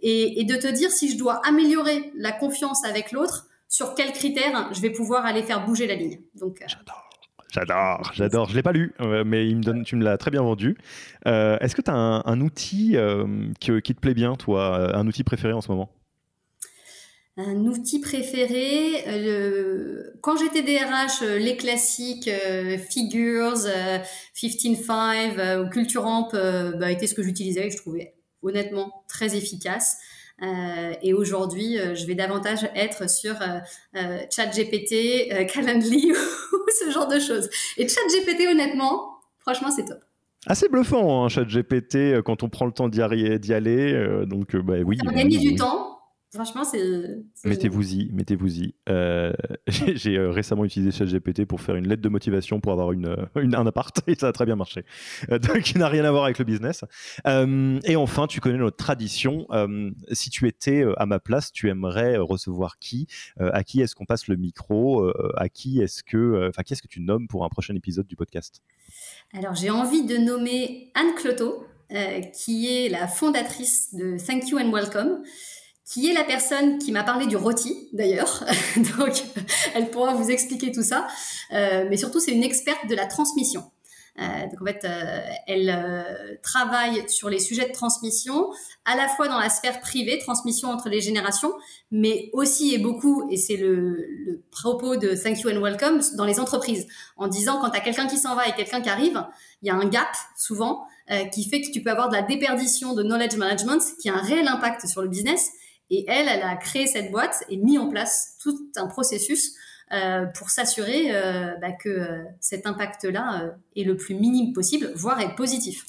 Et, de te dire si je dois améliorer la confiance avec l'autre, sur quels critères je vais pouvoir aller faire bouger la ligne. Donc, J'adore. J'adore, j'adore. Je l'ai pas lu, euh, mais il me donne, tu me l'as très bien vendu. Euh, est-ce que tu as un, outil euh, qui, te plaît bien, toi, un outil préféré en ce moment? Un outil préféré, quand j'étais DRH, les classiques Figures, 15.5 ou Culture Amp bah, étaient ce que j'utilisais et je trouvais honnêtement très efficace. Euh, et aujourd'hui, euh, je vais davantage être sur euh, ChatGPT, Calendly ou ce genre de choses. Et ChatGPT, honnêtement, franchement, c'est top. Assez bluffant, hein, ChatGPT, quand on prend le temps d'y aller. donc, bah, oui. Ça gagné du temps Franchement, c'est. Mettez-vous-y, mettez-vous-y. Euh, j'ai euh, récemment utilisé ChatGPT pour faire une lettre de motivation pour avoir une, euh, une, un appart et ça a très bien marché. donc, il n'a rien à voir avec le business. et enfin, tu connais notre tradition. si tu étais à ma place, tu aimerais recevoir qui? À qui est-ce qu'on passe le micro? À qui est-ce que, enfin, qui est-ce que tu nommes pour un prochain épisode du podcast? Alors, j'ai envie de nommer Anne Cloto, qui est la fondatrice de Thank You and Welcome qui est la personne qui m'a parlé du rôti d'ailleurs. Donc, elle pourra vous expliquer tout ça. Euh, mais surtout, c'est une experte de la transmission. donc en fait, elle travaille sur les sujets de transmission, à la fois dans la sphère privée, transmission entre les générations, mais aussi et beaucoup, et c'est le, le, propos de Thank You and Welcome, dans les entreprises, en disant quand tu as quelqu'un qui s'en va et quelqu'un qui arrive, il y a un gap souvent qui fait que tu peux avoir de la déperdition de knowledge management qui a un réel impact sur le business. Et elle, elle a créé cette boîte et mis en place tout un processus euh, pour s'assurer euh, bah, que euh, cet impact-là est le plus minime possible, voire est positif.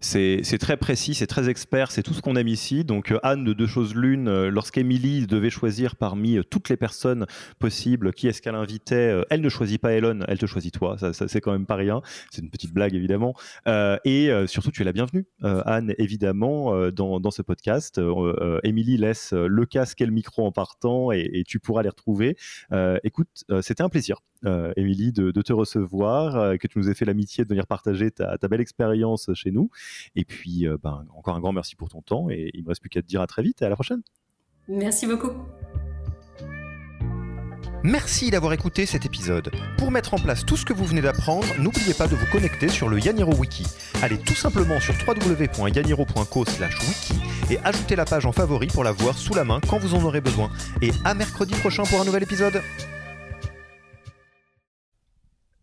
C'est très précis, c'est très expert, c'est tout ce qu'on aime ici. Donc euh, Anne, de deux choses l'une, euh, lorsqu'Émilie devait choisir parmi euh, toutes les personnes possibles qui est-ce qu'elle invitait, elle ne choisit pas Elon, elle te choisit toi. Ça, c'est quand même pas rien. C'est une petite blague évidemment. et surtout, tu es la bienvenue, Anne, évidemment, dans, ce podcast. Émilie laisse le casque et le micro en partant et tu pourras les retrouver. écoute, c'était un plaisir. Euh, Émilie, de, te recevoir, euh, que tu nous aies fait l'amitié de venir partager ta, belle expérience chez nous. Et puis, euh, ben, encore un grand merci pour ton temps. Et il ne me reste plus qu'à te dire à très vite et à la prochaine. Merci beaucoup. Merci d'avoir écouté cet épisode. Pour mettre en place tout ce que vous venez d'apprendre, n'oubliez pas de vous connecter sur le Yaniro Wiki. Allez tout simplement sur www.yaniro.co/wiki et ajoutez la page en favori pour la voir sous la main quand vous en aurez besoin. Et à mercredi prochain pour un nouvel épisode.